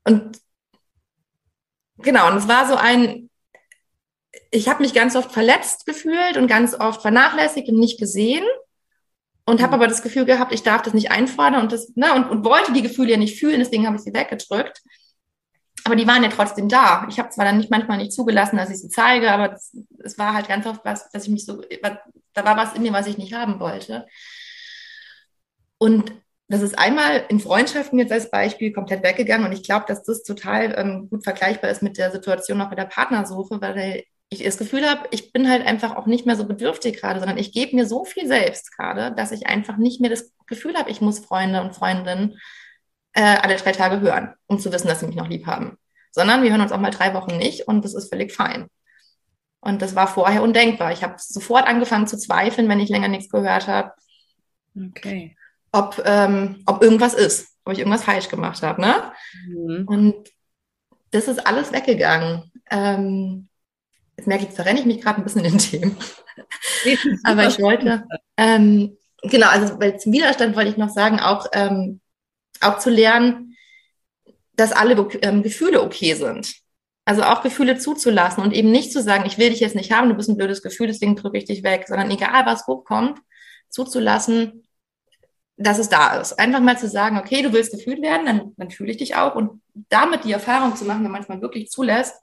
Und genau, und es war so ein, ich habe mich ganz oft verletzt gefühlt und ganz oft vernachlässigt und nicht gesehen und habe mhm. aber das Gefühl gehabt, ich darf das nicht einfordern und das ne, und, und wollte die Gefühle ja nicht fühlen, deswegen habe ich sie weggedrückt. Aber die waren ja trotzdem da. Ich habe zwar dann nicht manchmal nicht zugelassen, dass ich sie zeige, aber es war halt ganz oft was, dass ich mich so, da war was in mir, was ich nicht haben wollte. Und das ist einmal in Freundschaften jetzt als Beispiel komplett weggegangen und ich glaube, dass das total ähm, gut vergleichbar ist mit der Situation auch bei der Partnersuche, weil ich das Gefühl habe, ich bin halt einfach auch nicht mehr so bedürftig gerade, sondern ich gebe mir so viel selbst gerade, dass ich einfach nicht mehr das Gefühl habe, ich muss Freunde und Freundinnen äh, alle drei Tage hören, um zu wissen, dass sie mich noch lieb haben. Sondern wir hören uns auch mal drei Wochen nicht und das ist völlig fein. Und das war vorher undenkbar. Ich habe sofort angefangen zu zweifeln, wenn ich länger nichts gehört habe. Okay. Ob, ähm, ob irgendwas ist, ob ich irgendwas falsch gemacht habe. Ne? Mhm. Und das ist alles weggegangen. Ähm, Jetzt merke ich, verrenne ich mich gerade ein bisschen in den Themen. [LAUGHS] Aber ich wollte, ähm, genau, also weil zum Widerstand wollte ich noch sagen, auch, ähm, auch zu lernen, dass alle ähm, Gefühle okay sind. Also auch Gefühle zuzulassen und eben nicht zu sagen, ich will dich jetzt nicht haben, du bist ein blödes Gefühl, deswegen drücke ich dich weg, sondern egal was hochkommt, zuzulassen, dass es da ist. Einfach mal zu sagen, okay, du willst gefühlt werden, dann, dann fühle ich dich auch und damit die Erfahrung zu machen, wenn man es mal wirklich zulässt,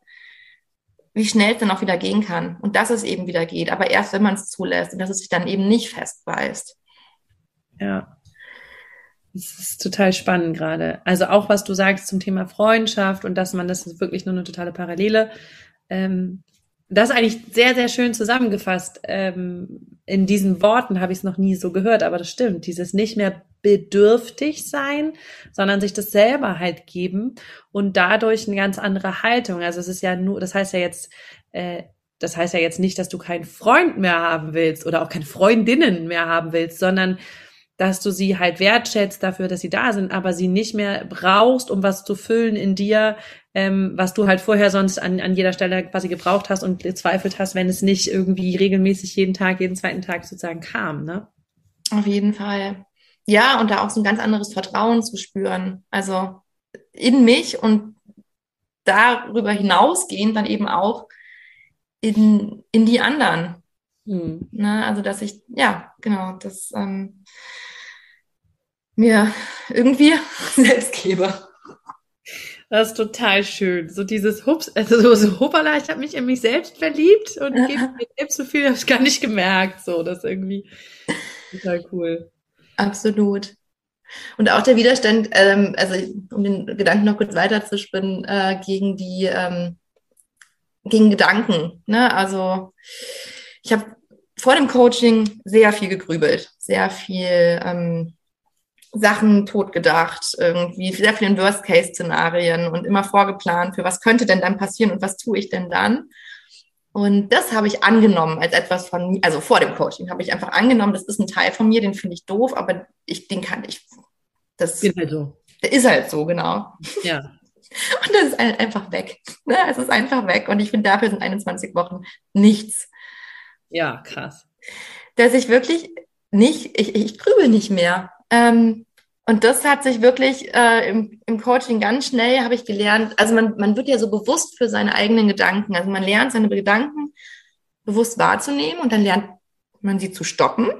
wie schnell es dann auch wieder gehen kann und dass es eben wieder geht, aber erst wenn man es zulässt und dass es sich dann eben nicht festbeißt. Ja. Das ist total spannend gerade. Also auch was du sagst zum Thema Freundschaft und dass man das ist wirklich nur eine totale Parallele. Ähm, das ist eigentlich sehr, sehr schön zusammengefasst. Ähm, in diesen Worten habe ich es noch nie so gehört, aber das stimmt. Dieses nicht mehr bedürftig sein, sondern sich das selber halt geben und dadurch eine ganz andere Haltung. Also es ist ja nur, das heißt ja jetzt, äh, das heißt ja jetzt nicht, dass du keinen Freund mehr haben willst oder auch keine Freundinnen mehr haben willst, sondern dass du sie halt wertschätzt dafür, dass sie da sind, aber sie nicht mehr brauchst, um was zu füllen in dir, ähm, was du halt vorher sonst an, an jeder Stelle quasi gebraucht hast und gezweifelt hast, wenn es nicht irgendwie regelmäßig jeden Tag, jeden zweiten Tag sozusagen kam, ne? Auf jeden Fall ja, und da auch so ein ganz anderes Vertrauen zu spüren. Also in mich und darüber hinausgehend dann eben auch in, in die anderen. Hm. Ne? Also, dass ich, ja, genau, das ähm, mir irgendwie [LAUGHS] selbst gebe. Das ist total schön. So dieses Hups, also so, so hoppala, ich habe mich in mich selbst verliebt und gebe [LAUGHS] mir selbst so viel, habe ich gar nicht gemerkt. So, das ist irgendwie total cool. Absolut. Und auch der Widerstand, ähm, also um den Gedanken noch kurz weiterzuspinnen, äh, gegen die, ähm, gegen Gedanken. Ne? Also ich habe vor dem Coaching sehr viel gegrübelt, sehr viel ähm, Sachen totgedacht, irgendwie sehr viel in Worst-Case-Szenarien und immer vorgeplant, für was könnte denn dann passieren und was tue ich denn dann. Und das habe ich angenommen als etwas von mir, also vor dem Coaching habe ich einfach angenommen, das ist ein Teil von mir, den finde ich doof, aber ich, den kann ich, das Bin halt so. der ist halt so, genau. Ja. [LAUGHS] Und das ist halt einfach weg. Ne? Es ist einfach weg. Und ich finde, dafür sind 21 Wochen nichts. Ja, krass. Dass ich wirklich nicht, ich, ich grübel nicht mehr. Ähm, und das hat sich wirklich äh, im, im Coaching ganz schnell, habe ich gelernt, also man, man wird ja so bewusst für seine eigenen Gedanken. Also man lernt seine Gedanken bewusst wahrzunehmen und dann lernt man sie zu stoppen,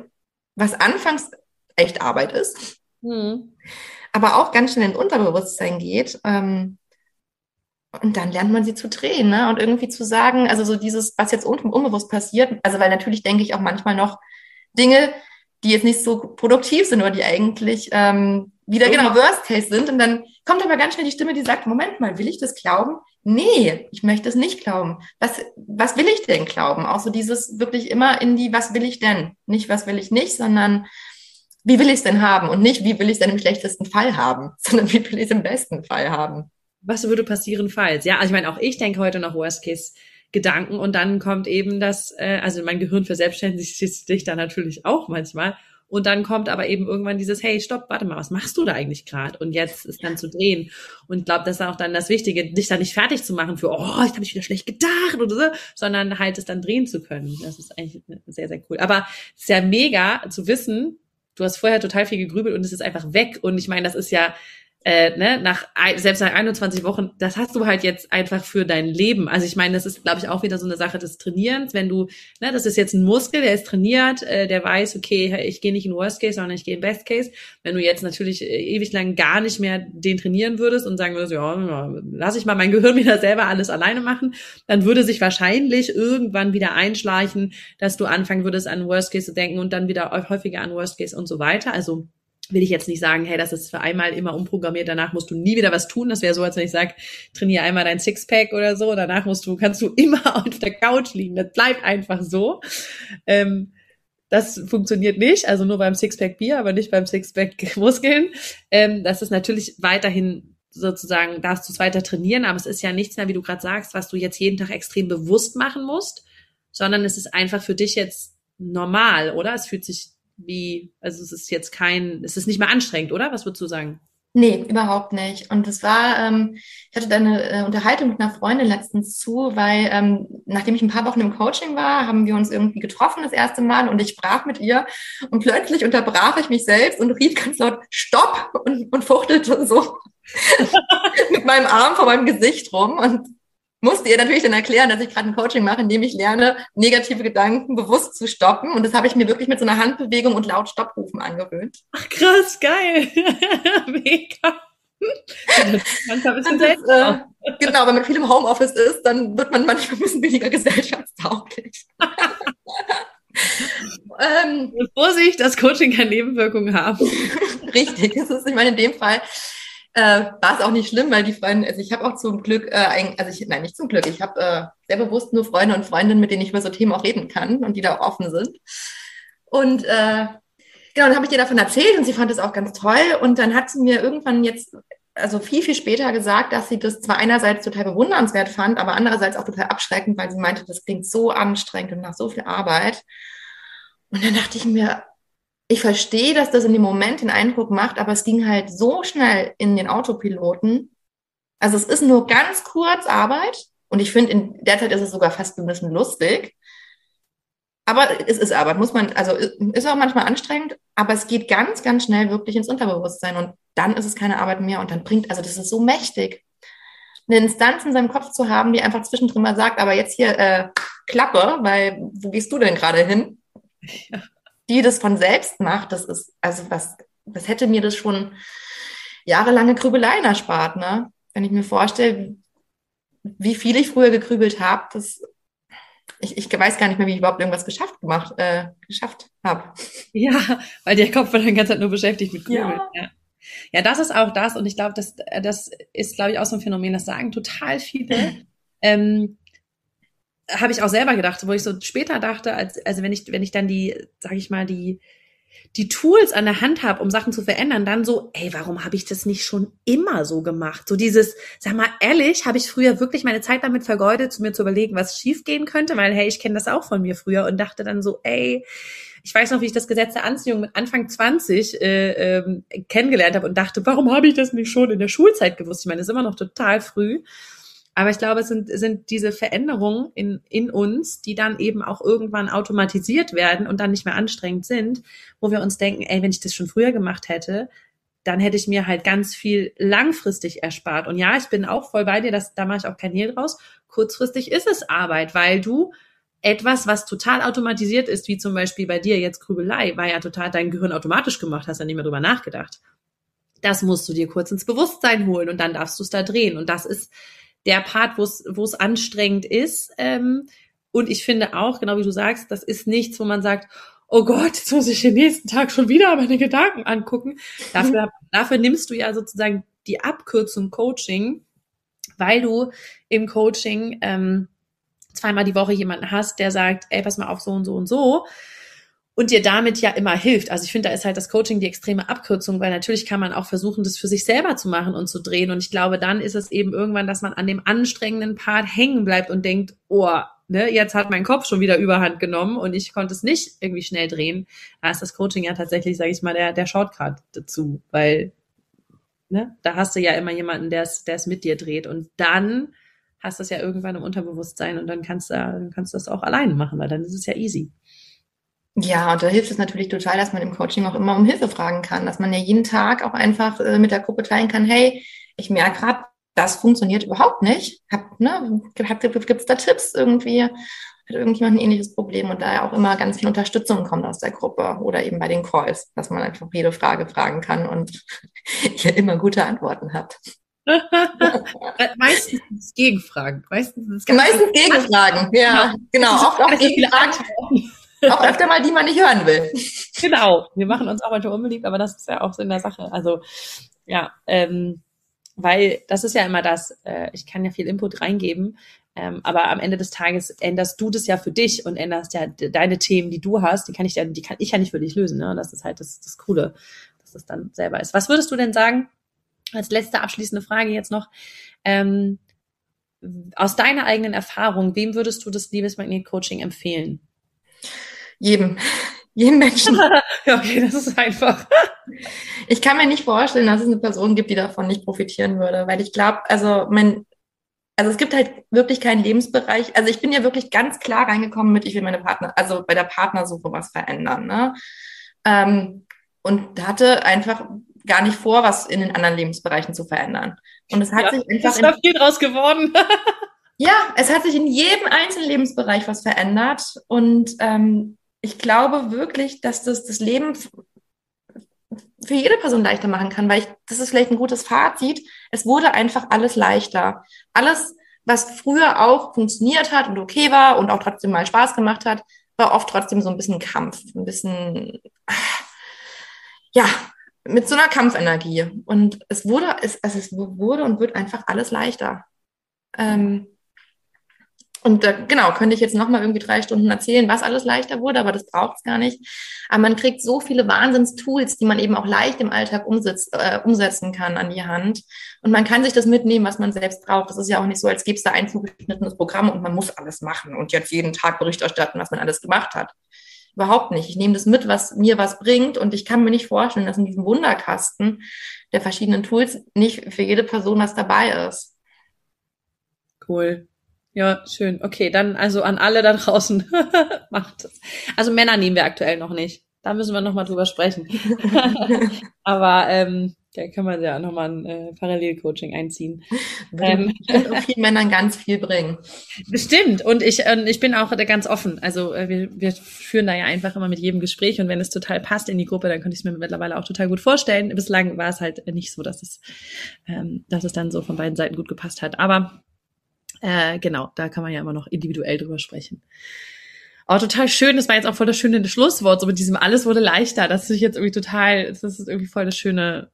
was anfangs echt Arbeit ist, Hm. aber auch ganz schnell ins Unterbewusstsein geht. Ähm, und dann lernt man sie zu drehen ne? und irgendwie zu sagen, also so dieses, was jetzt un unbewusst passiert, also weil natürlich denke ich auch manchmal noch Dinge, die jetzt nicht so produktiv sind oder die eigentlich ähm, wieder genau Worst Case sind. Und dann kommt aber ganz schnell die Stimme, die sagt, Moment mal, will ich das glauben? Nee, ich möchte es nicht glauben. Was, was will ich denn glauben? Auch so dieses wirklich immer in die, was will ich denn? Nicht, was will ich nicht, sondern wie will ich es denn haben? Und nicht, wie will ich es denn im schlechtesten Fall haben, [LAUGHS] sondern wie will ich es im besten Fall haben? Was würde passieren, falls? Ja, also ich meine, auch ich denke heute noch Worst Case Gedanken und dann kommt eben das, äh, also mein Gehirn verselbstständigt sich da natürlich auch manchmal. Und dann kommt aber eben irgendwann dieses, hey, stopp, warte mal, was machst du da eigentlich gerade? Und jetzt ist dann zu drehen. Und ich glaube, das ist auch dann das Wichtige, dich da nicht fertig zu machen für, oh, ich habe mich wieder schlecht gedacht oder so, sondern halt es dann drehen zu können. Das ist eigentlich sehr, sehr cool. Aber es ist ja mega zu wissen, du hast vorher total viel gegrübelt und es ist einfach weg. Und ich meine, das ist ja, äh, ne, nach selbst nach 21 Wochen, das hast du halt jetzt einfach für dein Leben. Also ich meine, das ist, glaube ich, auch wieder so eine Sache des Trainierens. Wenn du, ne, das ist jetzt ein Muskel, der ist trainiert, äh, der weiß, okay, ich gehe nicht in Worst Case, sondern ich gehe in Best Case. Wenn du jetzt natürlich äh, ewig lang gar nicht mehr den trainieren würdest und sagen würdest, ja, lass ich mal mein Gehirn [LAUGHS] wieder selber alles alleine machen, dann würde sich wahrscheinlich irgendwann wieder einschleichen, dass du anfangen würdest, an Worst Case zu denken und dann wieder häufiger an Worst Case und so weiter. Also will ich jetzt nicht sagen, hey, das ist für einmal immer umprogrammiert, danach musst du nie wieder was tun. Das wäre so, als wenn ich sage, trainiere einmal dein Sixpack oder so, danach musst du, kannst du [LAUGHS] immer auf der Couch liegen. Das bleibt einfach so. Ähm, das funktioniert nicht, also nur beim Sixpack Bier, aber nicht beim Sixpack [LAUGHS] Muskeln. Ähm, das ist natürlich weiterhin sozusagen, darfst du es weiter trainieren, aber es ist ja nichts mehr, wie du gerade sagst, was du jetzt jeden Tag extrem bewusst machen musst, sondern es ist einfach für dich jetzt normal, oder? Es fühlt sich wie, also es ist jetzt kein, es ist nicht mehr anstrengend, oder? Was würdest du sagen? Nee, überhaupt nicht. Und es war, ähm, ich hatte da eine äh, Unterhaltung mit einer Freundin letztens zu, weil ähm, nachdem ich ein paar Wochen im Coaching war, haben wir uns irgendwie getroffen das erste Mal und ich sprach mit ihr und plötzlich unterbrach ich mich selbst und rief ganz laut Stopp und, und fuchtelte so [LAUGHS] mit meinem Arm vor meinem Gesicht rum und musste ihr natürlich dann erklären, dass ich gerade ein Coaching mache, in dem ich lerne, negative Gedanken bewusst zu stoppen. Und das habe ich mir wirklich mit so einer Handbewegung und laut Stopprufen angewöhnt. Ach krass, geil. [LAUGHS] Mega. Das, äh, genau, wenn man viel im Homeoffice ist, dann wird man manchmal ein bisschen weniger [LAUGHS] gesellschaftstauglich. [LAUGHS] ähm, Vorsicht, das Coaching kann Nebenwirkungen haben. Richtig, das ist, ich meine, in dem Fall äh, war es auch nicht schlimm, weil die Freunde, also ich habe auch zum Glück, äh, ein, also ich, nein, nicht zum Glück, ich habe äh, sehr bewusst nur Freunde und Freundinnen, mit denen ich über so Themen auch reden kann und die da auch offen sind. Und äh, genau, dann habe ich ihr davon erzählt und sie fand es auch ganz toll. Und dann hat sie mir irgendwann jetzt, also viel, viel später gesagt, dass sie das zwar einerseits total bewundernswert fand, aber andererseits auch total abschreckend, weil sie meinte, das klingt so anstrengend und nach so viel Arbeit. Und dann dachte ich mir, ich verstehe, dass das in dem Moment den Eindruck macht, aber es ging halt so schnell in den Autopiloten. Also es ist nur ganz kurz Arbeit und ich finde, in der Zeit ist es sogar fast ein bisschen lustig. Aber es ist Arbeit, muss man, also ist auch manchmal anstrengend, aber es geht ganz, ganz schnell wirklich ins Unterbewusstsein und dann ist es keine Arbeit mehr und dann bringt, also das ist so mächtig, eine Instanz in seinem Kopf zu haben, die einfach zwischendrin mal sagt, aber jetzt hier äh, Klappe, weil wo gehst du denn gerade hin? Ja die das von selbst macht, das ist, also was, was hätte mir das schon jahrelange Grübeleien erspart, ne? Wenn ich mir vorstelle, wie viel ich früher gegrübelt habe, das ich, ich weiß gar nicht mehr, wie ich überhaupt irgendwas geschafft gemacht, äh, geschafft habe. Ja, weil der Kopf war dann die ganze Zeit nur beschäftigt mit Grübeln. Ja. ja. Ja, das ist auch das. Und ich glaube, das, das ist, glaube ich, auch so ein Phänomen, das sagen total viele. [CLEARS THROAT] ähm, habe ich auch selber gedacht, wo ich so später dachte, als, also wenn ich, wenn ich dann die, sage ich mal, die die Tools an der Hand habe, um Sachen zu verändern, dann so, ey, warum habe ich das nicht schon immer so gemacht? So dieses, sag mal ehrlich, habe ich früher wirklich meine Zeit damit vergeudet, mir zu überlegen, was schiefgehen könnte, weil hey, ich kenne das auch von mir früher und dachte dann so, ey, ich weiß noch, wie ich das Gesetz der Anziehung mit Anfang 20 äh, ähm, kennengelernt habe und dachte, warum habe ich das nicht schon in der Schulzeit gewusst? Ich meine, das ist immer noch total früh. Aber ich glaube, es sind, sind diese Veränderungen in, in uns, die dann eben auch irgendwann automatisiert werden und dann nicht mehr anstrengend sind, wo wir uns denken, ey, wenn ich das schon früher gemacht hätte, dann hätte ich mir halt ganz viel langfristig erspart. Und ja, ich bin auch voll bei dir, dass da mache ich auch kein Hehl draus. Kurzfristig ist es Arbeit, weil du etwas, was total automatisiert ist, wie zum Beispiel bei dir jetzt Grübelei, war ja total dein Gehirn automatisch gemacht, hast ja nicht mehr drüber nachgedacht. Das musst du dir kurz ins Bewusstsein holen und dann darfst du es da drehen. Und das ist der Part, wo es wo es anstrengend ist. Ähm, und ich finde auch, genau wie du sagst, das ist nichts, wo man sagt, oh Gott, jetzt muss ich den nächsten Tag schon wieder meine Gedanken angucken. Dafür, dafür nimmst du ja sozusagen die Abkürzung Coaching, weil du im Coaching ähm, zweimal die Woche jemanden hast, der sagt, ey, pass mal auf, so und so und so und dir damit ja immer hilft. Also ich finde, da ist halt das Coaching die extreme Abkürzung, weil natürlich kann man auch versuchen, das für sich selber zu machen und zu drehen. Und ich glaube, dann ist es eben irgendwann, dass man an dem anstrengenden Part hängen bleibt und denkt, oh, ne, jetzt hat mein Kopf schon wieder Überhand genommen und ich konnte es nicht irgendwie schnell drehen. Da ist das Coaching ja tatsächlich, sage ich mal, der, der Shortcut dazu, weil ne, da hast du ja immer jemanden, der es, mit dir dreht. Und dann hast du es ja irgendwann im Unterbewusstsein und dann kannst du, dann kannst du das auch alleine machen, weil dann ist es ja easy. Ja, und da hilft es natürlich total, dass man im Coaching auch immer um Hilfe fragen kann, dass man ja jeden Tag auch einfach äh, mit der Gruppe teilen kann, hey, ich merke gerade, das funktioniert überhaupt nicht. Hab, ne, hab, gibt es da Tipps irgendwie? Hat irgendjemand ein ähnliches Problem und daher auch immer ganz viel Unterstützung kommt aus der Gruppe oder eben bei den Calls, dass man einfach jede Frage fragen kann und [LAUGHS] ihr immer gute Antworten habt. [LAUGHS] Meistens Gegenfragen. Meistens, Meistens Gegenfragen, ja, genau. Oft auch Gegenfragen. Auch öfter mal, die man nicht hören will. [LAUGHS] Genau. Wir machen uns auch manchmal unbeliebt, aber das ist ja auch so in der Sache. Also, ja, ähm, weil das ist ja immer das, äh, ich kann ja viel Input reingeben, ähm, aber am Ende des Tages änderst du das ja für dich und änderst ja deine Themen, die du hast, die kann ich ja, die kann ich ja nicht für dich lösen. Ne? Das ist halt das, das Coole, dass das dann selber ist. Was würdest du denn sagen, als letzte abschließende Frage jetzt noch, ähm, aus deiner eigenen Erfahrung, wem würdest du das Liebesmagnet-Coaching empfehlen? Jedem. [LAUGHS] Jedem Menschen. [LAUGHS] okay, das ist einfach. ich kann mir nicht vorstellen, dass es eine Person gibt, die davon nicht profitieren würde, weil ich glaube, also mein, also es gibt halt wirklich keinen Lebensbereich. Also ich bin ja wirklich ganz klar reingekommen mit, ich will meine Partner, also bei der Partnersuche was verändern. Ne? Ähm, und hatte einfach gar nicht vor, was in den anderen Lebensbereichen zu verändern. Und es hat ja, sich einfach. Es ist viel draus geworden. [LAUGHS] Ja, es hat sich in jedem einzelnen Lebensbereich was verändert. Und ähm, ich glaube wirklich, dass das das Leben für jede Person leichter machen kann, weil ich, das ist vielleicht ein gutes Fazit. Es wurde einfach alles leichter. Alles, was früher auch funktioniert hat und okay war und auch trotzdem mal Spaß gemacht hat, war oft trotzdem so ein bisschen Kampf, ein bisschen, ja, mit so einer Kampfenergie. Und es wurde, es, also es wurde und wird einfach alles leichter. Ähm, und äh, genau, könnte ich jetzt nochmal irgendwie drei Stunden erzählen, was alles leichter wurde, aber das braucht es gar nicht. Aber man kriegt so viele Wahnsinnstools, die man eben auch leicht im Alltag umsetz, äh, umsetzen kann an die Hand. Und man kann sich das mitnehmen, was man selbst braucht. Das ist ja auch nicht so, als gäbe es da ein zugeschnittenes Programm und man muss alles machen und jetzt jeden Tag Bericht erstatten, was man alles gemacht hat. Überhaupt nicht. Ich nehme das mit, was mir was bringt und ich kann mir nicht vorstellen, dass in diesem Wunderkasten der verschiedenen Tools nicht für jede Person was dabei ist. Cool. Ja, schön. Okay, dann also an alle da draußen, [LAUGHS] macht es. Also Männer nehmen wir aktuell noch nicht. Da müssen wir nochmal drüber sprechen. [LAUGHS] Aber ähm, da kann man ja nochmal ein äh, Parallelcoaching einziehen. Ähm, auch vielen Männern ganz viel bringen. Bestimmt. Und ich, äh, ich bin auch da ganz offen. Also äh, wir, wir führen da ja einfach immer mit jedem Gespräch und wenn es total passt in die Gruppe, dann könnte ich es mir mittlerweile auch total gut vorstellen. Bislang war es halt nicht so, dass es, ähm, dass es dann so von beiden Seiten gut gepasst hat. Aber äh, genau, da kann man ja immer noch individuell drüber sprechen. Aber total schön, das war jetzt auch voll das schöne Schlusswort, so mit diesem alles wurde leichter. Das ist jetzt irgendwie total, das ist irgendwie voll das schöne.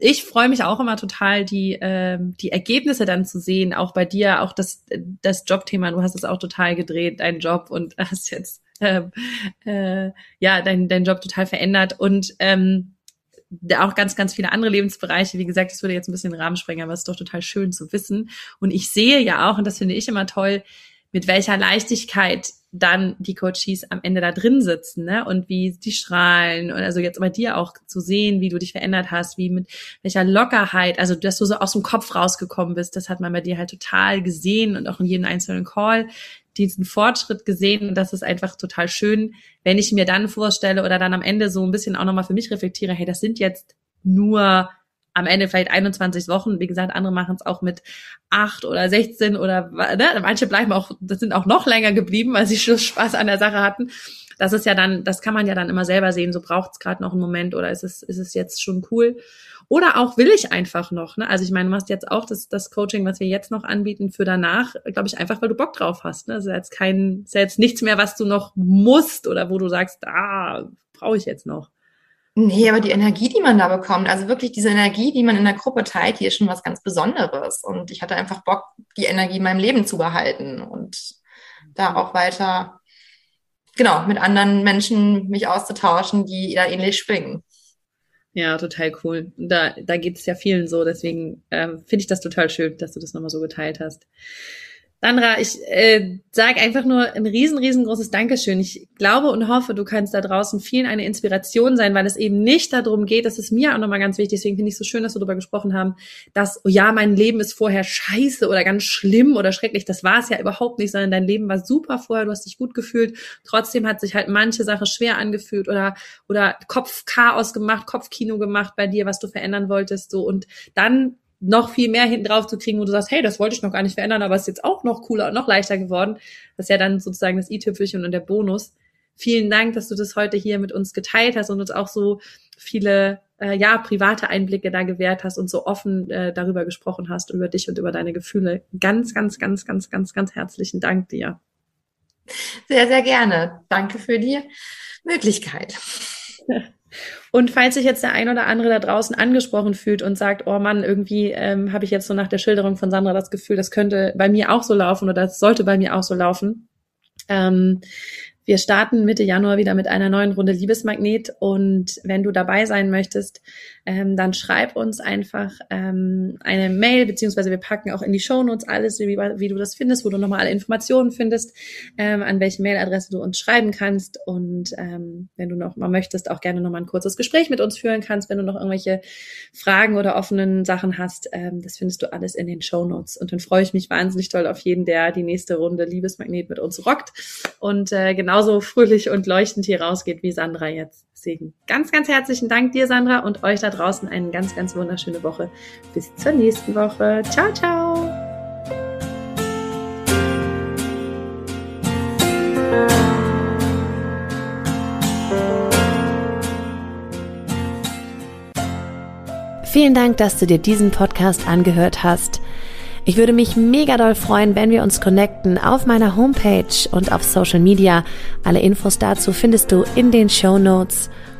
Ich freue mich auch immer total, die, ähm, die Ergebnisse dann zu sehen, auch bei dir, auch das, das Jobthema, du hast es auch total gedreht, deinen Job und [LAUGHS] hast jetzt äh, äh, ja dein, dein Job total verändert und ähm, auch ganz, ganz viele andere Lebensbereiche. Wie gesagt, das würde jetzt ein bisschen den Rahmen sprengen, aber es ist doch total schön zu wissen. Und ich sehe ja auch, und das finde ich immer toll, mit welcher Leichtigkeit dann die Coaches am Ende da drin sitzen, ne? Und wie die strahlen und also jetzt bei dir auch zu sehen, wie du dich verändert hast, wie mit welcher Lockerheit, also dass du so aus dem Kopf rausgekommen bist, das hat man bei dir halt total gesehen und auch in jedem einzelnen Call diesen Fortschritt gesehen und das ist einfach total schön, wenn ich mir dann vorstelle oder dann am Ende so ein bisschen auch nochmal für mich reflektiere, hey, das sind jetzt nur am Ende vielleicht 21 Wochen. Wie gesagt, andere machen es auch mit acht oder 16 oder ne? manche bleiben auch, das sind auch noch länger geblieben, weil sie schon Spaß an der Sache hatten. Das ist ja dann, das kann man ja dann immer selber sehen. So braucht es gerade noch einen Moment oder ist es, ist es jetzt schon cool? Oder auch will ich einfach noch. Ne? Also ich meine, du machst jetzt auch das, das Coaching, was wir jetzt noch anbieten für danach, glaube ich, einfach, weil du Bock drauf hast. Ne? Das ist jetzt kein, ist nichts mehr, was du noch musst oder wo du sagst, ah, brauche ich jetzt noch. Nee, aber die Energie, die man da bekommt, also wirklich diese Energie, die man in der Gruppe teilt, die ist schon was ganz Besonderes. Und ich hatte einfach Bock, die Energie in meinem Leben zu behalten und da auch weiter, genau, mit anderen Menschen mich auszutauschen, die da ähnlich springen. Ja, total cool. Da, da geht es ja vielen so, deswegen äh, finde ich das total schön, dass du das nochmal so geteilt hast. Sandra, ich äh, sage einfach nur ein riesen, riesengroßes Dankeschön. Ich glaube und hoffe, du kannst da draußen vielen eine Inspiration sein, weil es eben nicht darum geht, das ist mir auch nochmal ganz wichtig, deswegen finde ich es so schön, dass wir darüber gesprochen haben, dass, oh ja, mein Leben ist vorher scheiße oder ganz schlimm oder schrecklich. Das war es ja überhaupt nicht, sondern dein Leben war super vorher, du hast dich gut gefühlt. Trotzdem hat sich halt manche Sache schwer angefühlt oder, oder Kopfchaos gemacht, Kopfkino gemacht bei dir, was du verändern wolltest, so. Und dann noch viel mehr hinten drauf zu kriegen, wo du sagst, hey, das wollte ich noch gar nicht verändern, aber es ist jetzt auch noch cooler und noch leichter geworden. Das ist ja dann sozusagen das i-Tüpfelchen und der Bonus. Vielen Dank, dass du das heute hier mit uns geteilt hast und uns auch so viele äh, ja private Einblicke da gewährt hast und so offen äh, darüber gesprochen hast über dich und über deine Gefühle. Ganz, ganz, ganz, ganz, ganz, ganz herzlichen Dank dir. Sehr, sehr gerne. Danke für die Möglichkeit. [LAUGHS] Und falls sich jetzt der ein oder andere da draußen angesprochen fühlt und sagt, oh Mann, irgendwie ähm, habe ich jetzt so nach der Schilderung von Sandra das Gefühl, das könnte bei mir auch so laufen oder das sollte bei mir auch so laufen. Ähm, wir starten Mitte Januar wieder mit einer neuen Runde Liebesmagnet und wenn du dabei sein möchtest, ähm, dann schreib uns einfach ähm, eine Mail, beziehungsweise wir packen auch in die Shownotes alles, wie, wie du das findest, wo du nochmal alle Informationen findest, ähm, an welche Mailadresse du uns schreiben kannst. Und ähm, wenn du noch mal möchtest, auch gerne nochmal ein kurzes Gespräch mit uns führen kannst, wenn du noch irgendwelche Fragen oder offenen Sachen hast, ähm, das findest du alles in den Shownotes und dann freue ich mich wahnsinnig toll auf jeden, der die nächste Runde Liebesmagnet mit uns rockt. Und äh, genau genauso fröhlich und leuchtend hier rausgeht wie Sandra jetzt. Deswegen ganz, ganz herzlichen Dank dir, Sandra, und euch da draußen eine ganz, ganz wunderschöne Woche. Bis zur nächsten Woche. Ciao, ciao. Vielen Dank, dass du dir diesen Podcast angehört hast. Ich würde mich mega doll freuen, wenn wir uns connecten auf meiner Homepage und auf Social Media. Alle Infos dazu findest du in den Show Notes.